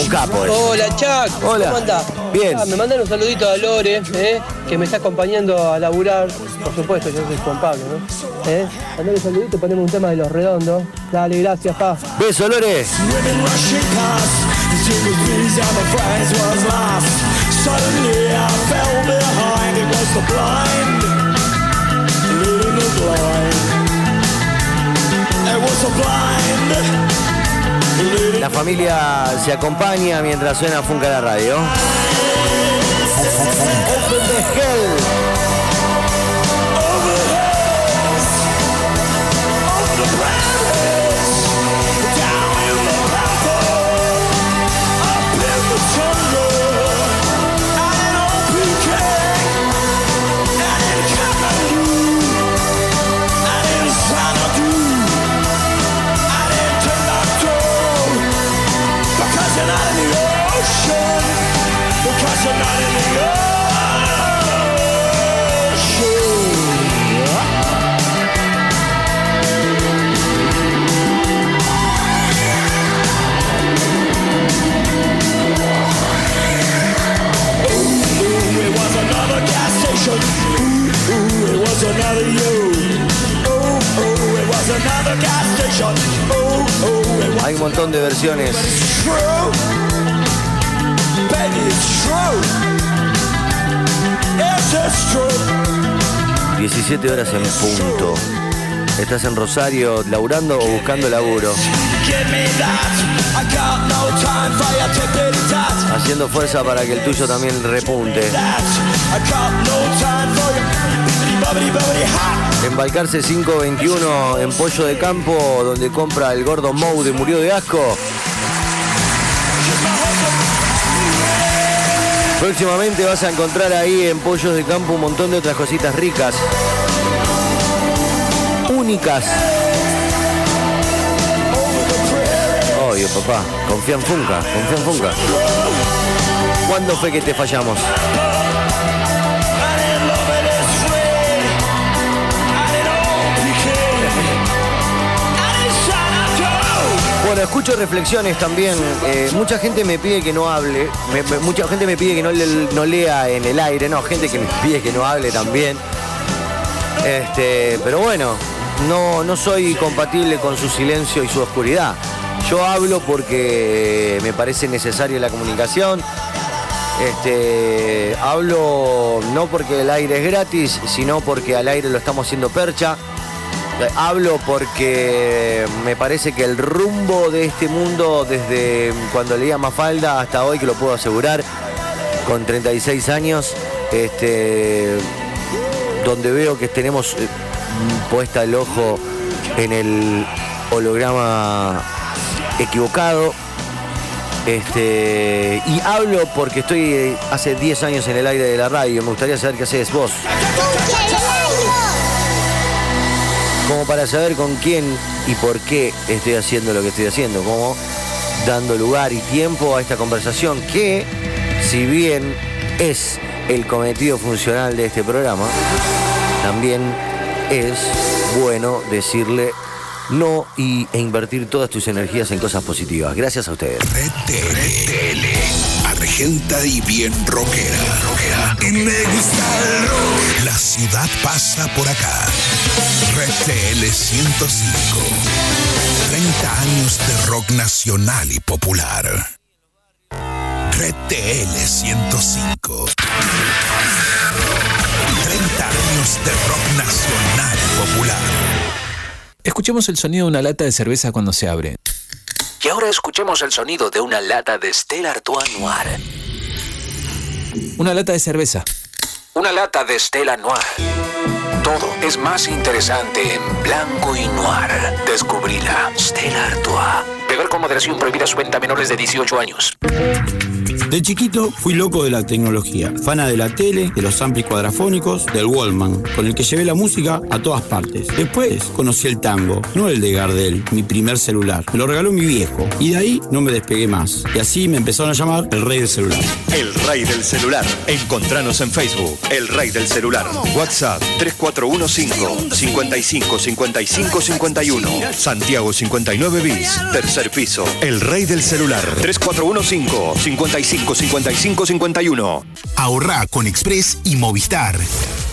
Un capo. eh. Hola, Chuck. Hola. ¿Cómo andás? Bien. Ah, me mandan un saludito a Lore, eh, que me está acompañando a laburar. Por supuesto, yo soy Juan Pablo, ¿no? ¿Eh? Mandale un saludito, ponemos un tema de los redondos. Dale, gracias, pa. Beso, Lore. Suddenly I fell behind, it was the blind, La familia se acompaña mientras suena Funca la radio. (laughs) Ooh, ooh, it was another you. It was another gas station. Ooh, ooh, it was Hay un montón de versiones. true. Baby, it's true. Yes, it's true. 17 horas en punto. ¿Estás en Rosario laburando o buscando laburo? Haciendo fuerza para que el tuyo también repunte. Embalcarse 521 en Pollo de Campo, donde compra el gordo Mou de Murió de Asco. Próximamente vas a encontrar ahí en Pollos de Campo un montón de otras cositas ricas. Únicas. Obvio, papá. Confía en Funca, confía en Funca. ¿Cuándo fue que te fallamos? Bueno, escucho reflexiones también. Eh, mucha gente me pide que no hable. Mucha gente me pide que no, no lea en el aire. No, gente que me pide que no hable también. Este, pero bueno, no, no soy compatible con su silencio y su oscuridad. Yo hablo porque me parece necesaria la comunicación. Este, hablo no porque el aire es gratis, sino porque al aire lo estamos haciendo percha. Eh, Hablo porque me parece que el rumbo de este mundo, desde cuando leía Mafalda hasta hoy, que lo puedo asegurar, con 36 años, este, donde veo que tenemos eh, puesta el ojo en el holograma equivocado. Este, y hablo porque estoy eh, hace 10 años en el aire de la radio. Me gustaría saber qué haces vos. Como para saber con quién y por qué estoy haciendo lo que estoy haciendo. Como dando lugar y tiempo a esta conversación que, si bien es el cometido funcional de este programa, también es bueno decirle no y, e invertir todas tus energías en cosas positivas. Gracias a ustedes. RTL. Argenta y bien rockera. rockera. Y me gusta el rock. La ciudad pasa por acá. Red TL 105. 30 años de rock nacional y popular. Red TL 105. 30 años de rock nacional popular. Escuchemos el sonido de una lata de cerveza cuando se abre. Y ahora escuchemos el sonido de una lata de Stella Artois Noir. Una lata de cerveza. Una lata de Stella Noir. Todo es más interesante en blanco y noir. Descubrila. Stella Artois. Beber con moderación prohibida su venta a menores de 18 años. De chiquito fui loco de la tecnología, fana de la tele, de los amplis cuadrafónicos, del Wallman, con el que llevé la música a todas partes. Después conocí el tango, no el de Gardel, mi primer celular. Me lo regaló mi viejo y de ahí no me despegué más. Y así me empezaron a llamar el rey del celular. El Rey del Celular. Encontranos en Facebook. El Rey del Celular. WhatsApp 3415 55 55 51. Santiago 59 bis. Tercer piso. El Rey del Celular. 3415 55 55 51. Ahorrá con Express y Movistar.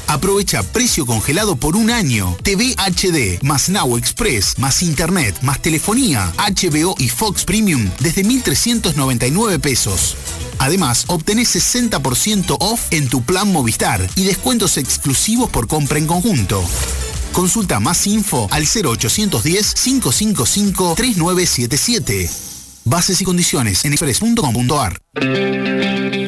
Aprovecha precio congelado por un año. TV HD, más Now Express, más Internet, más telefonía, HBO y Fox Premium desde 1.399 pesos. Además, obtenés 60% off en tu plan Movistar y descuentos exclusivos por compra en conjunto. Consulta más info al 0810-555-3977. Bases y condiciones en express.com.ar.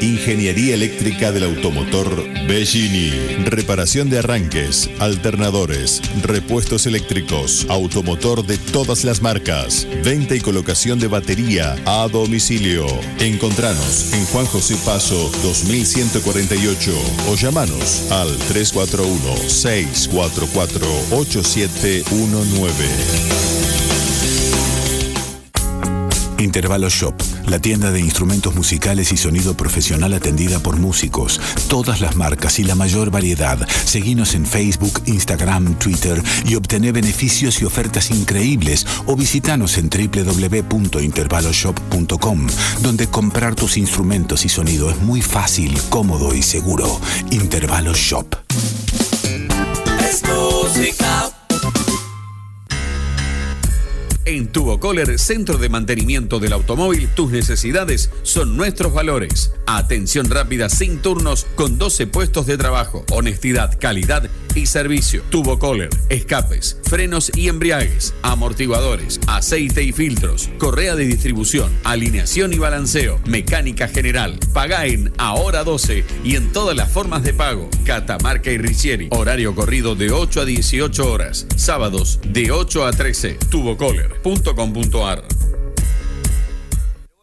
Ingeniería eléctrica del automotor Bellini. Reparación de arranques, alternadores, repuestos eléctricos, automotor de todas las marcas, venta y colocación de batería a domicilio. Encontranos en Juan José Paso 2148 o llamanos al 341-644-8719. Intervalo Shop, la tienda de instrumentos musicales y sonido profesional atendida por músicos, todas las marcas y la mayor variedad. Seguinos en Facebook, Instagram, Twitter y obtené beneficios y ofertas increíbles o visitanos en www.intervaloshop.com, donde comprar tus instrumentos y sonido es muy fácil, cómodo y seguro. Intervalo Shop. En Tubocoller, centro de mantenimiento del automóvil, tus necesidades son nuestros valores. Atención rápida sin turnos con 12 puestos de trabajo. Honestidad, calidad y servicio. Tubocoller, escapes, frenos y embriagues, amortiguadores, aceite y filtros, correa de distribución, alineación y balanceo, mecánica general. Paga en Ahora 12 y en todas las formas de pago. Catamarca y Ricieri. Horario corrido de 8 a 18 horas. Sábados de 8 a 13. Tubocoller.com.ar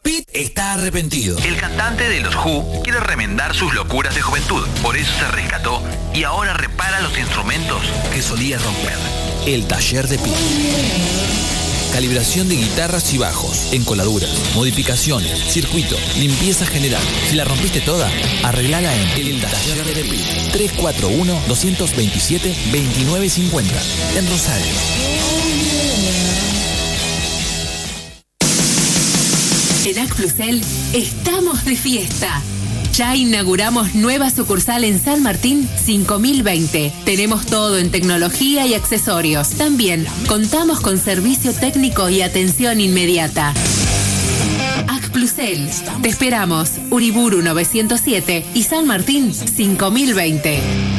Pete está arrepentido. El cantante de los Who quiere remendar sus locuras de juventud. Por eso se rescató y ahora repara los instrumentos que solía romper. El taller de Pete. Calibración de guitarras y bajos, encoladuras, modificaciones, circuito, limpieza general. Si la rompiste toda, arreglala en El Taller de Pete. 341-227-2950. En Rosario. En Acplusel estamos de fiesta. Ya inauguramos nueva sucursal en San Martín 5020. Tenemos todo en tecnología y accesorios. También contamos con servicio técnico y atención inmediata. Acplusel. Te esperamos. Uriburu 907 y San Martín 5020.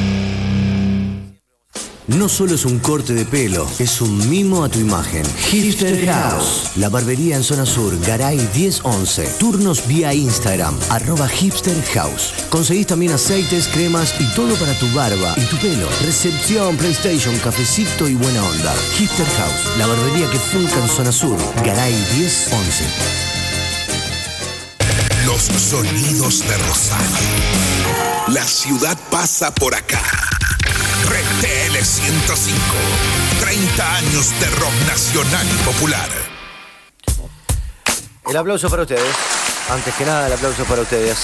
No solo es un corte de pelo, es un mimo a tu imagen. Hipster House, la barbería en zona sur, Garay 1011. Turnos vía Instagram, arroba Hipster House. Conseguís también aceites, cremas y todo para tu barba y tu pelo. Recepción, PlayStation, cafecito y buena onda. Hipster House, la barbería que funca en zona sur, Garay 1011. Los sonidos de Rosario. La ciudad pasa por acá. Red TL 105. 30 años de rock nacional y popular. El aplauso para ustedes. Antes que nada, el aplauso para ustedes.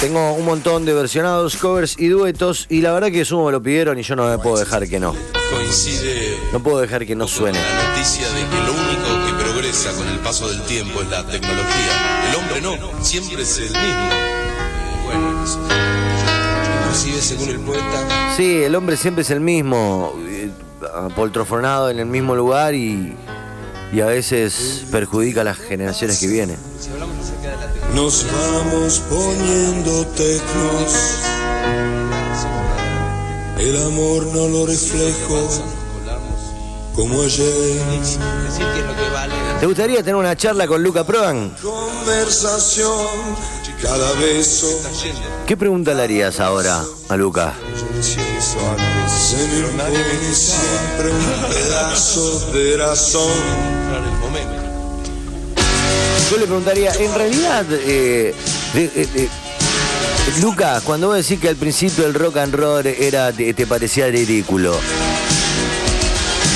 Tengo un montón de versionados, covers y duetos. Y la verdad que sumo me lo pidieron y yo no me puedo dejar que no. Coincide No puedo dejar que no suene. la noticia de que lo único que progresa con el paso del tiempo es la tecnología. El hombre no, siempre es el mismo. Eh, bueno, eso. Inclusive según el poeta, Sí, el hombre siempre es el mismo. eh, Apoltrofonado en el mismo lugar y, y a veces perjudica a las generaciones que vienen. Nos vamos poniendo tecnos. El amor no lo reflejo como ayer. ¿Te gustaría tener una charla con Luca Prodan? Conversación, cada beso. ¿Qué pregunta le harías ahora a Luca? Se me siempre un pedazo de razón. Yo le preguntaría, en realidad, eh, de- de- de- Luca, cuando vos decís que al principio el rock and roll era, te, te parecía ridículo,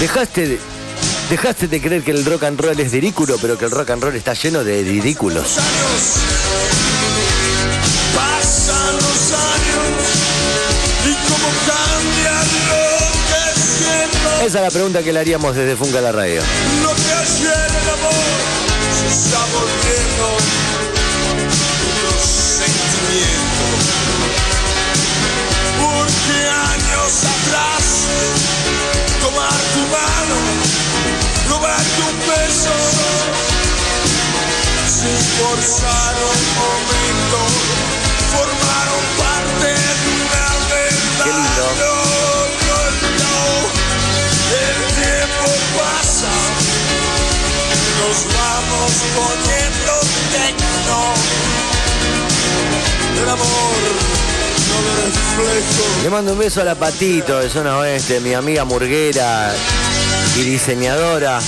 dejaste de, dejaste de creer que el rock and roll es ridículo, pero que el rock and roll está lleno de ridículos. Pasan los años y cómo cambia lo que siento. Esa es la pregunta que le haríamos desde Funca la Radio. Lo que ayer el amor se está volviendo otro sentimiento. Tomar tu mano, robarte un beso, se esforzaron un momento, formaron parte de una verdad. Qué lindo. No, no, no. El tiempo pasa, nos vamos poniendo tecno. El amor. Le mando un beso a la Patito de Zona Oeste, mi amiga murguera y diseñadora.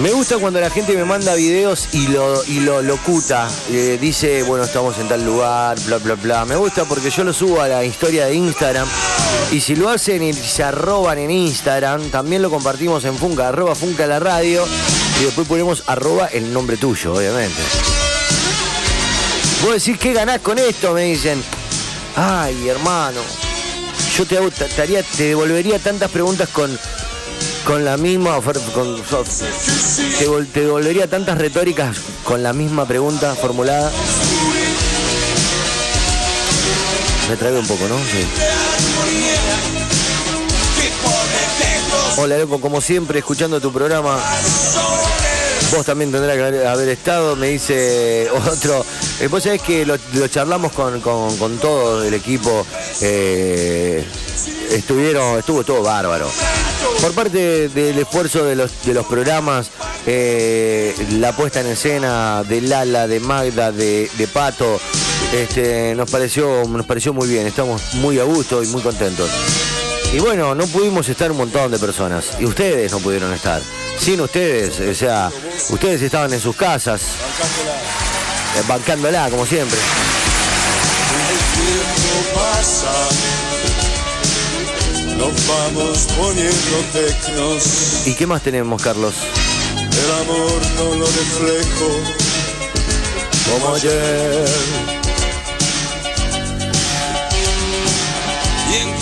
Me gusta cuando la gente me manda videos y lo, y lo locuta. Eh, dice, bueno, estamos en tal lugar, bla, bla, bla. Me gusta porque yo lo subo a la historia de Instagram. Y si lo hacen y se arroban en Instagram, también lo compartimos en Funca, arroba Funca la radio. Y después ponemos arroba el nombre tuyo, obviamente. Vos decís, ¿qué ganás con esto? Me dicen. Ay, hermano. Yo te, hago- te haría- devolvería tantas preguntas con, con la misma oferta. Te, vol- te devolvería tantas retóricas con la misma pregunta formulada. Me traigo un poco, ¿no? Sí. Hola, loco, como siempre, escuchando tu programa. Vos también tendrás que haber- estado, me dice otro. Eh, vos sabés que lo, charlamos con, con- con todo el equipo. eh, estuvieron, estuvo todo bárbaro. Por parte del esfuerzo de los, programas, eh, la puesta en escena de Lala, de Magda, de Pato, este, nos, pareció, nos pareció muy bien. Estamos muy a gusto y muy contentos. Y bueno, no pudimos estar un montón de personas. Y ustedes no pudieron estar. Sin ustedes, o sea, ustedes estaban en sus casas, eh, bancándola, como siempre. El tiempo pasa, nos vamos poniendo tecnos. ¿Y qué más tenemos, Carlos? El amor no lo reflejo como ayer.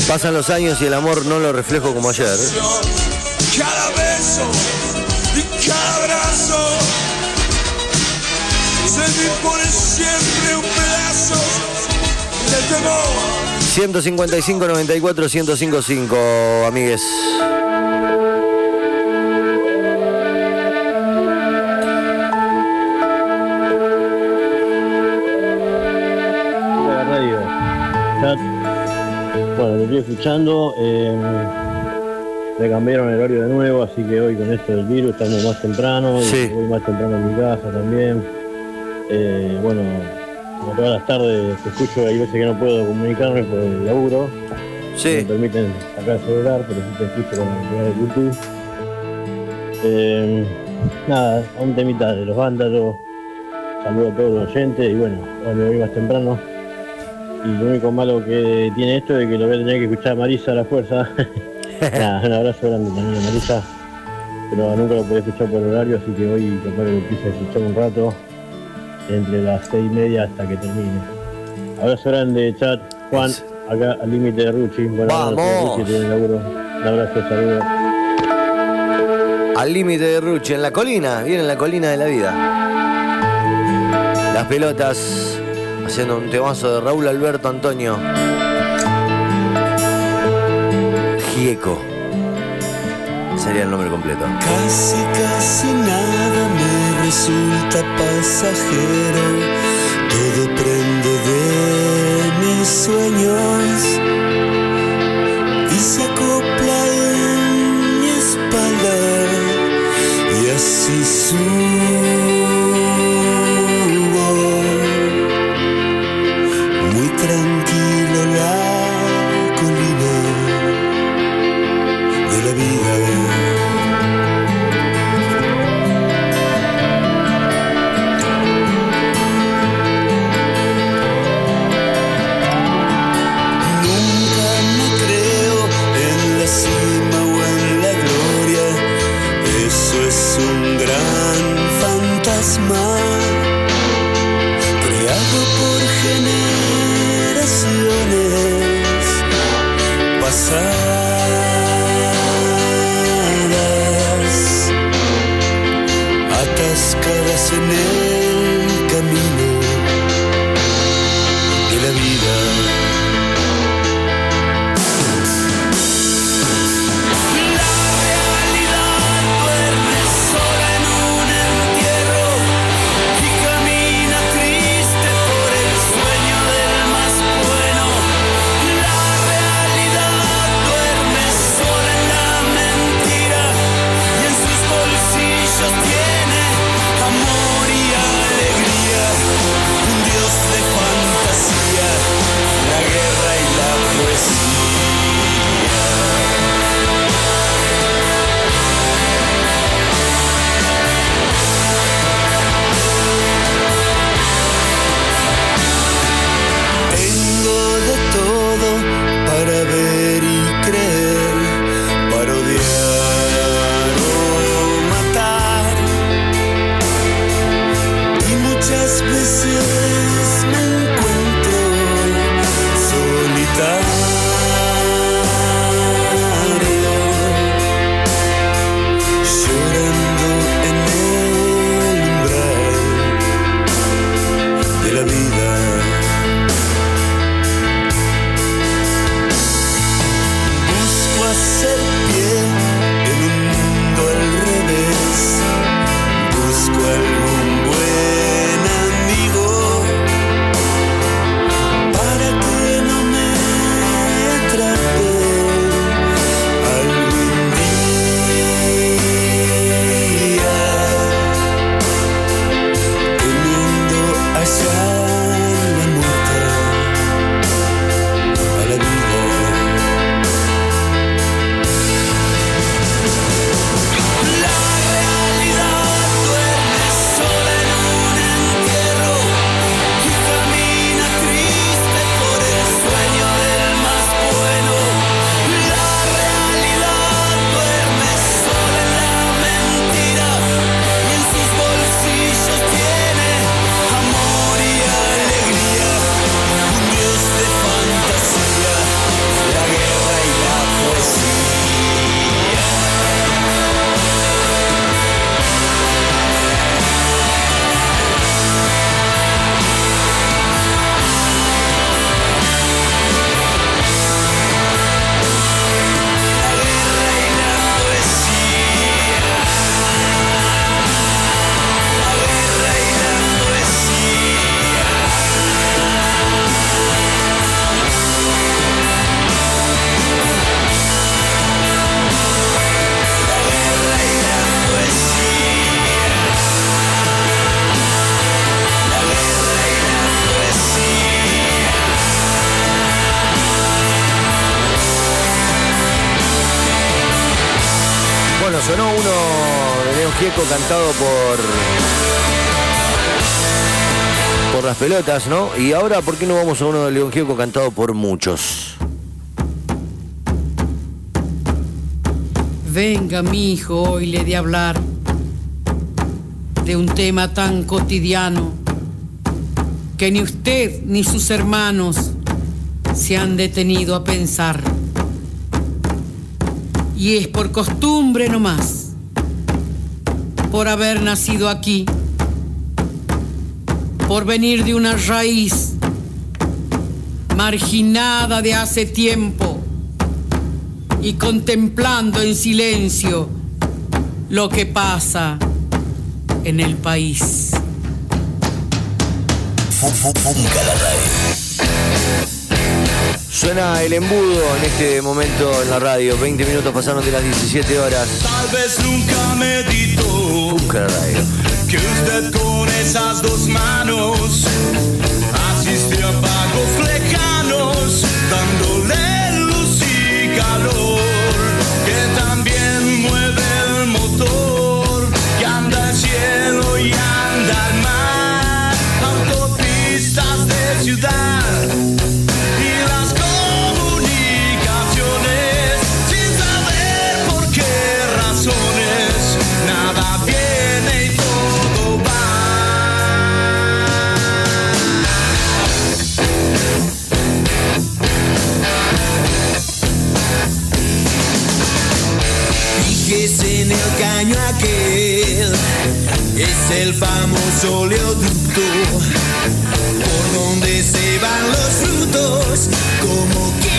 Pasan los años y el amor no lo reflejo como ayer. Cada beso y cada abrazo se siempre un pedazo de temor. 155 94 1055, amigues. Escuchando. eh, me cambiaron el horario de nuevo, así que hoy con esto del virus estamos más temprano. y Sí. Voy más temprano en mi casa también. Eh, bueno, como todas las tardes te escucho, hay veces que no puedo comunicarme por el laburo. Sí. Me permiten sacar el celular, pero sí te escucho con el canal de YouTube. Eh, nada, un temita de los vándalos. Saludo a todos los oyentes y bueno, hoy me voy más temprano. Y lo único malo que tiene esto es que lo voy a tener que escuchar a Marisa a la fuerza. (laughs) Nada, un abrazo grande también a Marisa. Pero nunca lo podía escuchar por horario, así que hoy capaz que lo empiece a escuchar un rato. Entre las seis y media hasta que termine. Abrazo grande, chat. Juan, acá al límite de Ruchi. Bueno, ¡Vamos! Ruchi tiene laburo. Un abrazo, saludos. Al límite de Ruchi, en la colina, viene en la colina de la vida. Las pelotas, haciendo un temazo de Raúl Alberto Antonio. Gieco. Sería el nombre completo. Casi, casi nada me resulta pasajero. Todo prende de mis sueños y se acopla en mi espalda y así subo pelotas, ¿no? Y ahora, ¿por qué no vamos a uno de León Gieco cantado por muchos? Venga, mi hijo, hoy le de hablar de un tema tan cotidiano que ni usted ni sus hermanos se han detenido a pensar. Y es por costumbre nomás, por haber nacido aquí, por venir de una raíz marginada de hace tiempo y contemplando en silencio lo que pasa en el país. Suena el embudo en este momento en la radio. 20 minutos pasaron de las 17 horas. Tal vez nunca la radio. Que usted con esas dos manos asiste a pagos lejanos, dándole luz y calor, que también mueve el motor, que anda al cielo y anda al mar, autopistas de ciudad. es el famoso oleoducto por donde se van los frutos como que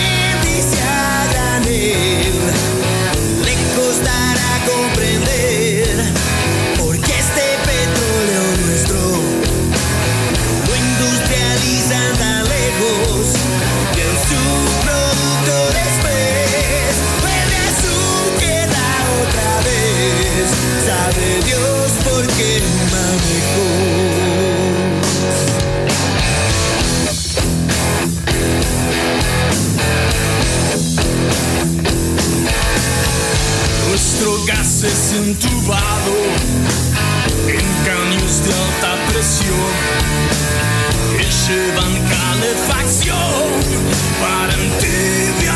entubado en caños de alta presión que llevan calefacción para entender.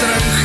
terug.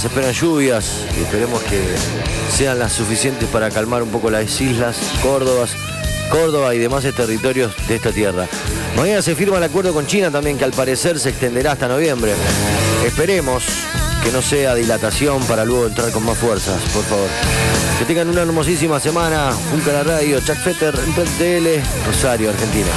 se esperan lluvias y esperemos que sean las suficientes para calmar un poco las islas, Córdobas Córdoba y demás territorios de esta tierra. Mañana se firma el acuerdo con China también que al parecer se extenderá hasta noviembre. Esperemos que no sea dilatación para luego entrar con más fuerzas, por favor. Que tengan una hermosísima semana. Junca la radio, Chuck Fetter, en PTL, Rosario, Argentina.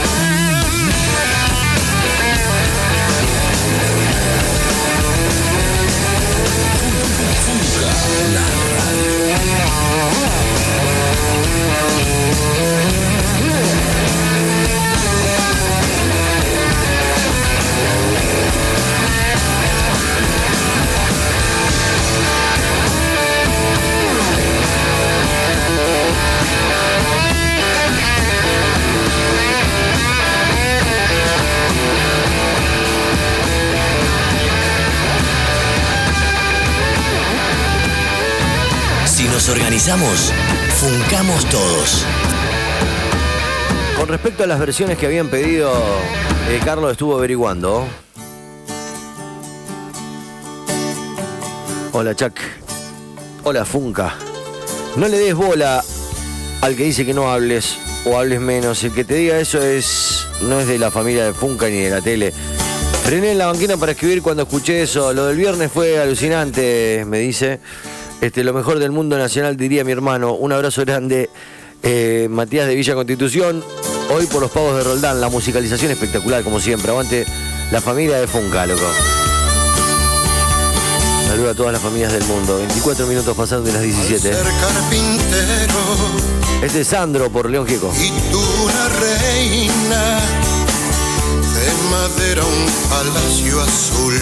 Organizamos, funcamos todos. Con respecto a las versiones que habían pedido, eh, Carlos estuvo averiguando. Hola, Chuck. Hola, Funka. No le des bola al que dice que no hables o hables menos. El que te diga eso es no es de la familia de Funka ni de la tele. Frené en la banquina para escribir cuando escuché eso. Lo del viernes fue alucinante, me dice. Este, lo mejor del mundo nacional, diría mi hermano. Un abrazo grande, eh, Matías de Villa Constitución. Hoy por los pavos de Roldán, la musicalización espectacular, como siempre. Aguante la familia de Funka, loco. Saludo a todas las familias del mundo. 24 minutos pasaron de las 17. Ser carpintero Este es Sandro por León Gieco. y tú una reina de madera, un palacio azul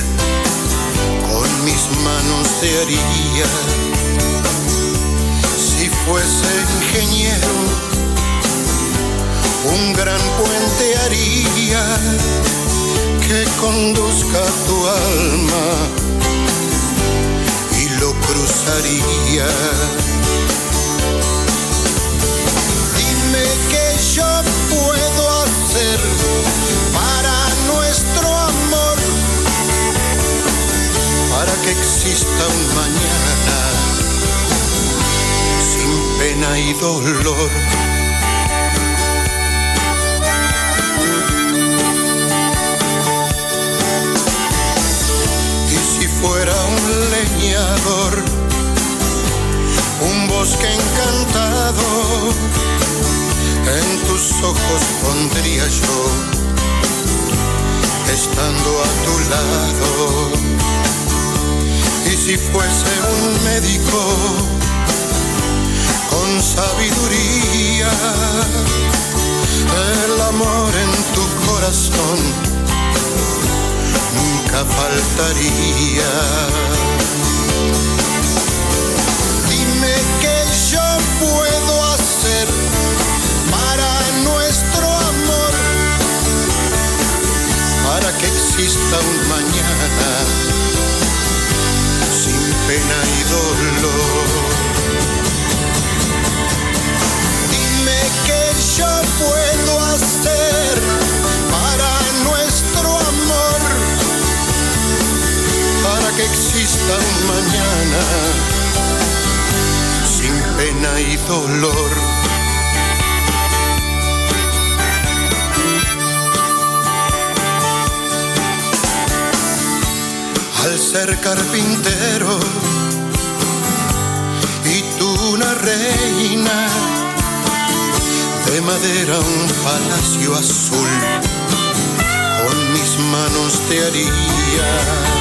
mis manos te haría. Si fuese ingeniero, un gran puente haría que conduzca tu alma y lo cruzaría. Dime qué yo puedo hacer para nuestro amor, para que exista un mañana sin pena y dolor. Y si fuera un leñador, un bosque encantado, en tus ojos pondría yo, estando a tu lado. Si fuese un médico con sabiduría, el amor en tu corazón nunca faltaría. Dime qué yo puedo hacer para nuestro amor, para que exista un mañana pena y dolor. Dime qué yo puedo hacer para nuestro amor, para que exista un mañana sin pena y dolor. Al ser carpintero y tú una reina de madera, un palacio azul, con mis manos te haría.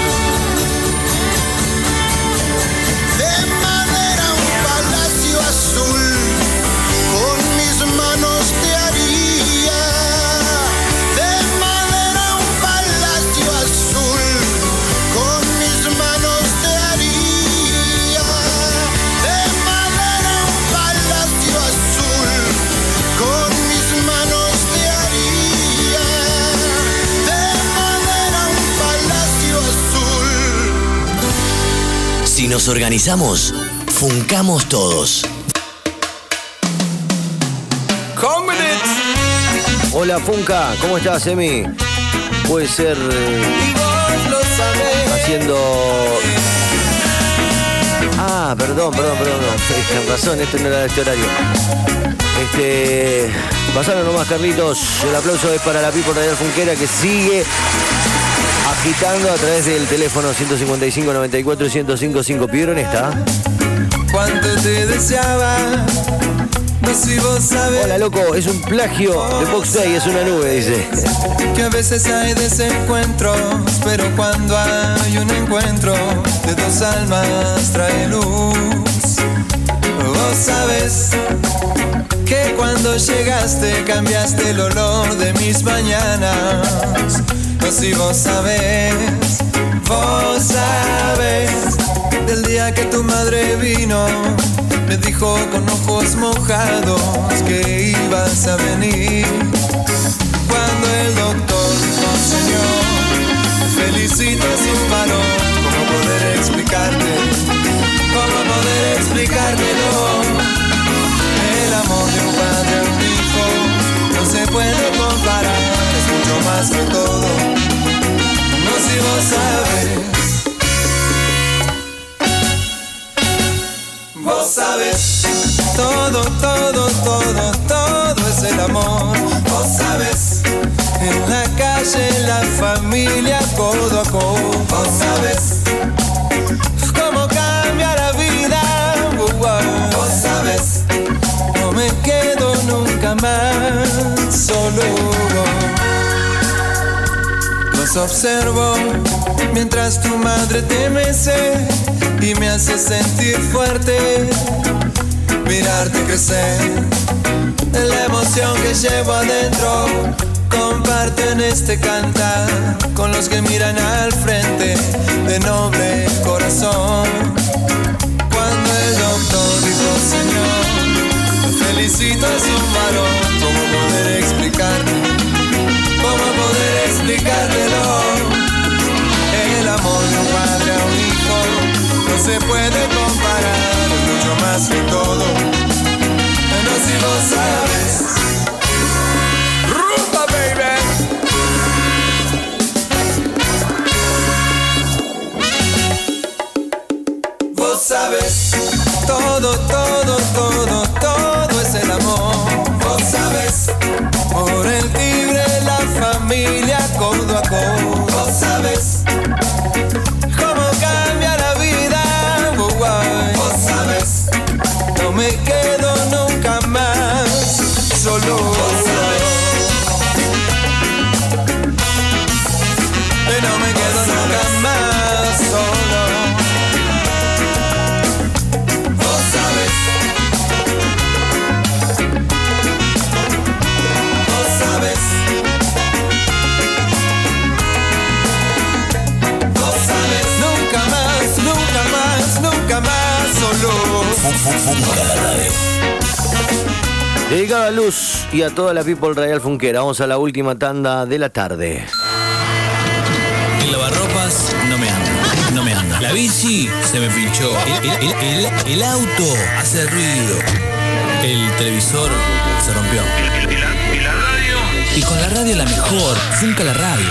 Nos organizamos, funcamos todos. Hola Funka, ¿cómo estás, Emi? Puede ser eh, haciendo. Ah, perdón, perdón, perdón. no, (laughs) Tienes razón, este no era de este horario. Este. Pasaron nomás, Carlitos. El aplauso es para la Pipo Radial Funquera que sigue agitando a través del teléfono 155 94 105 5. ¿Pidieron esta? Cuánto te deseaba, no si vos sabés Hola, loco, es un plagio de Box Day, es una nube, dice. que a veces hay desencuentros, pero cuando hay un encuentro de dos almas trae luz. Vos sabes que cuando llegaste cambiaste el olor de mis mañanas. No si vos sabes, vos sabes del día que tu madre vino. Me dijo con ojos mojados que ibas a venir. Cuando el doctor nos enseñó, felicito sin valor, ¿cómo poder explicarte? ¿Cómo poder explicártelo? Todo, todo, todo, es el amor. Vos sabes, en la calle, en la familia, codo a codo. Vos sabes, cómo cambia la vida. uh. Vos sabes, no me quedo nunca más solo. Los observo mientras tu madre te mece y me hace sentir fuerte. Mirarte crecer, la emoción que llevo adentro. Comparten este cantar con los que miran al frente de noble corazón. Cuando el doctor dijo, Señor, felicito a su varón, ¿cómo poder explicarte? ¿Cómo poder explicártelo? El amor de un padre a un hijo no se puede que todo. No si vos sabes. Rumba, baby. Vos sabes, todo, todo, Dedicado a Luz y a toda la people real funquera. Vamos a la última tanda de la tarde. El lavarropas no me anda, no me anda. La bici se me pinchó. El, el- el- el- el auto hace ruido. El televisor se rompió. ¿Y la radio? Y con la radio la mejor. Funca la radio.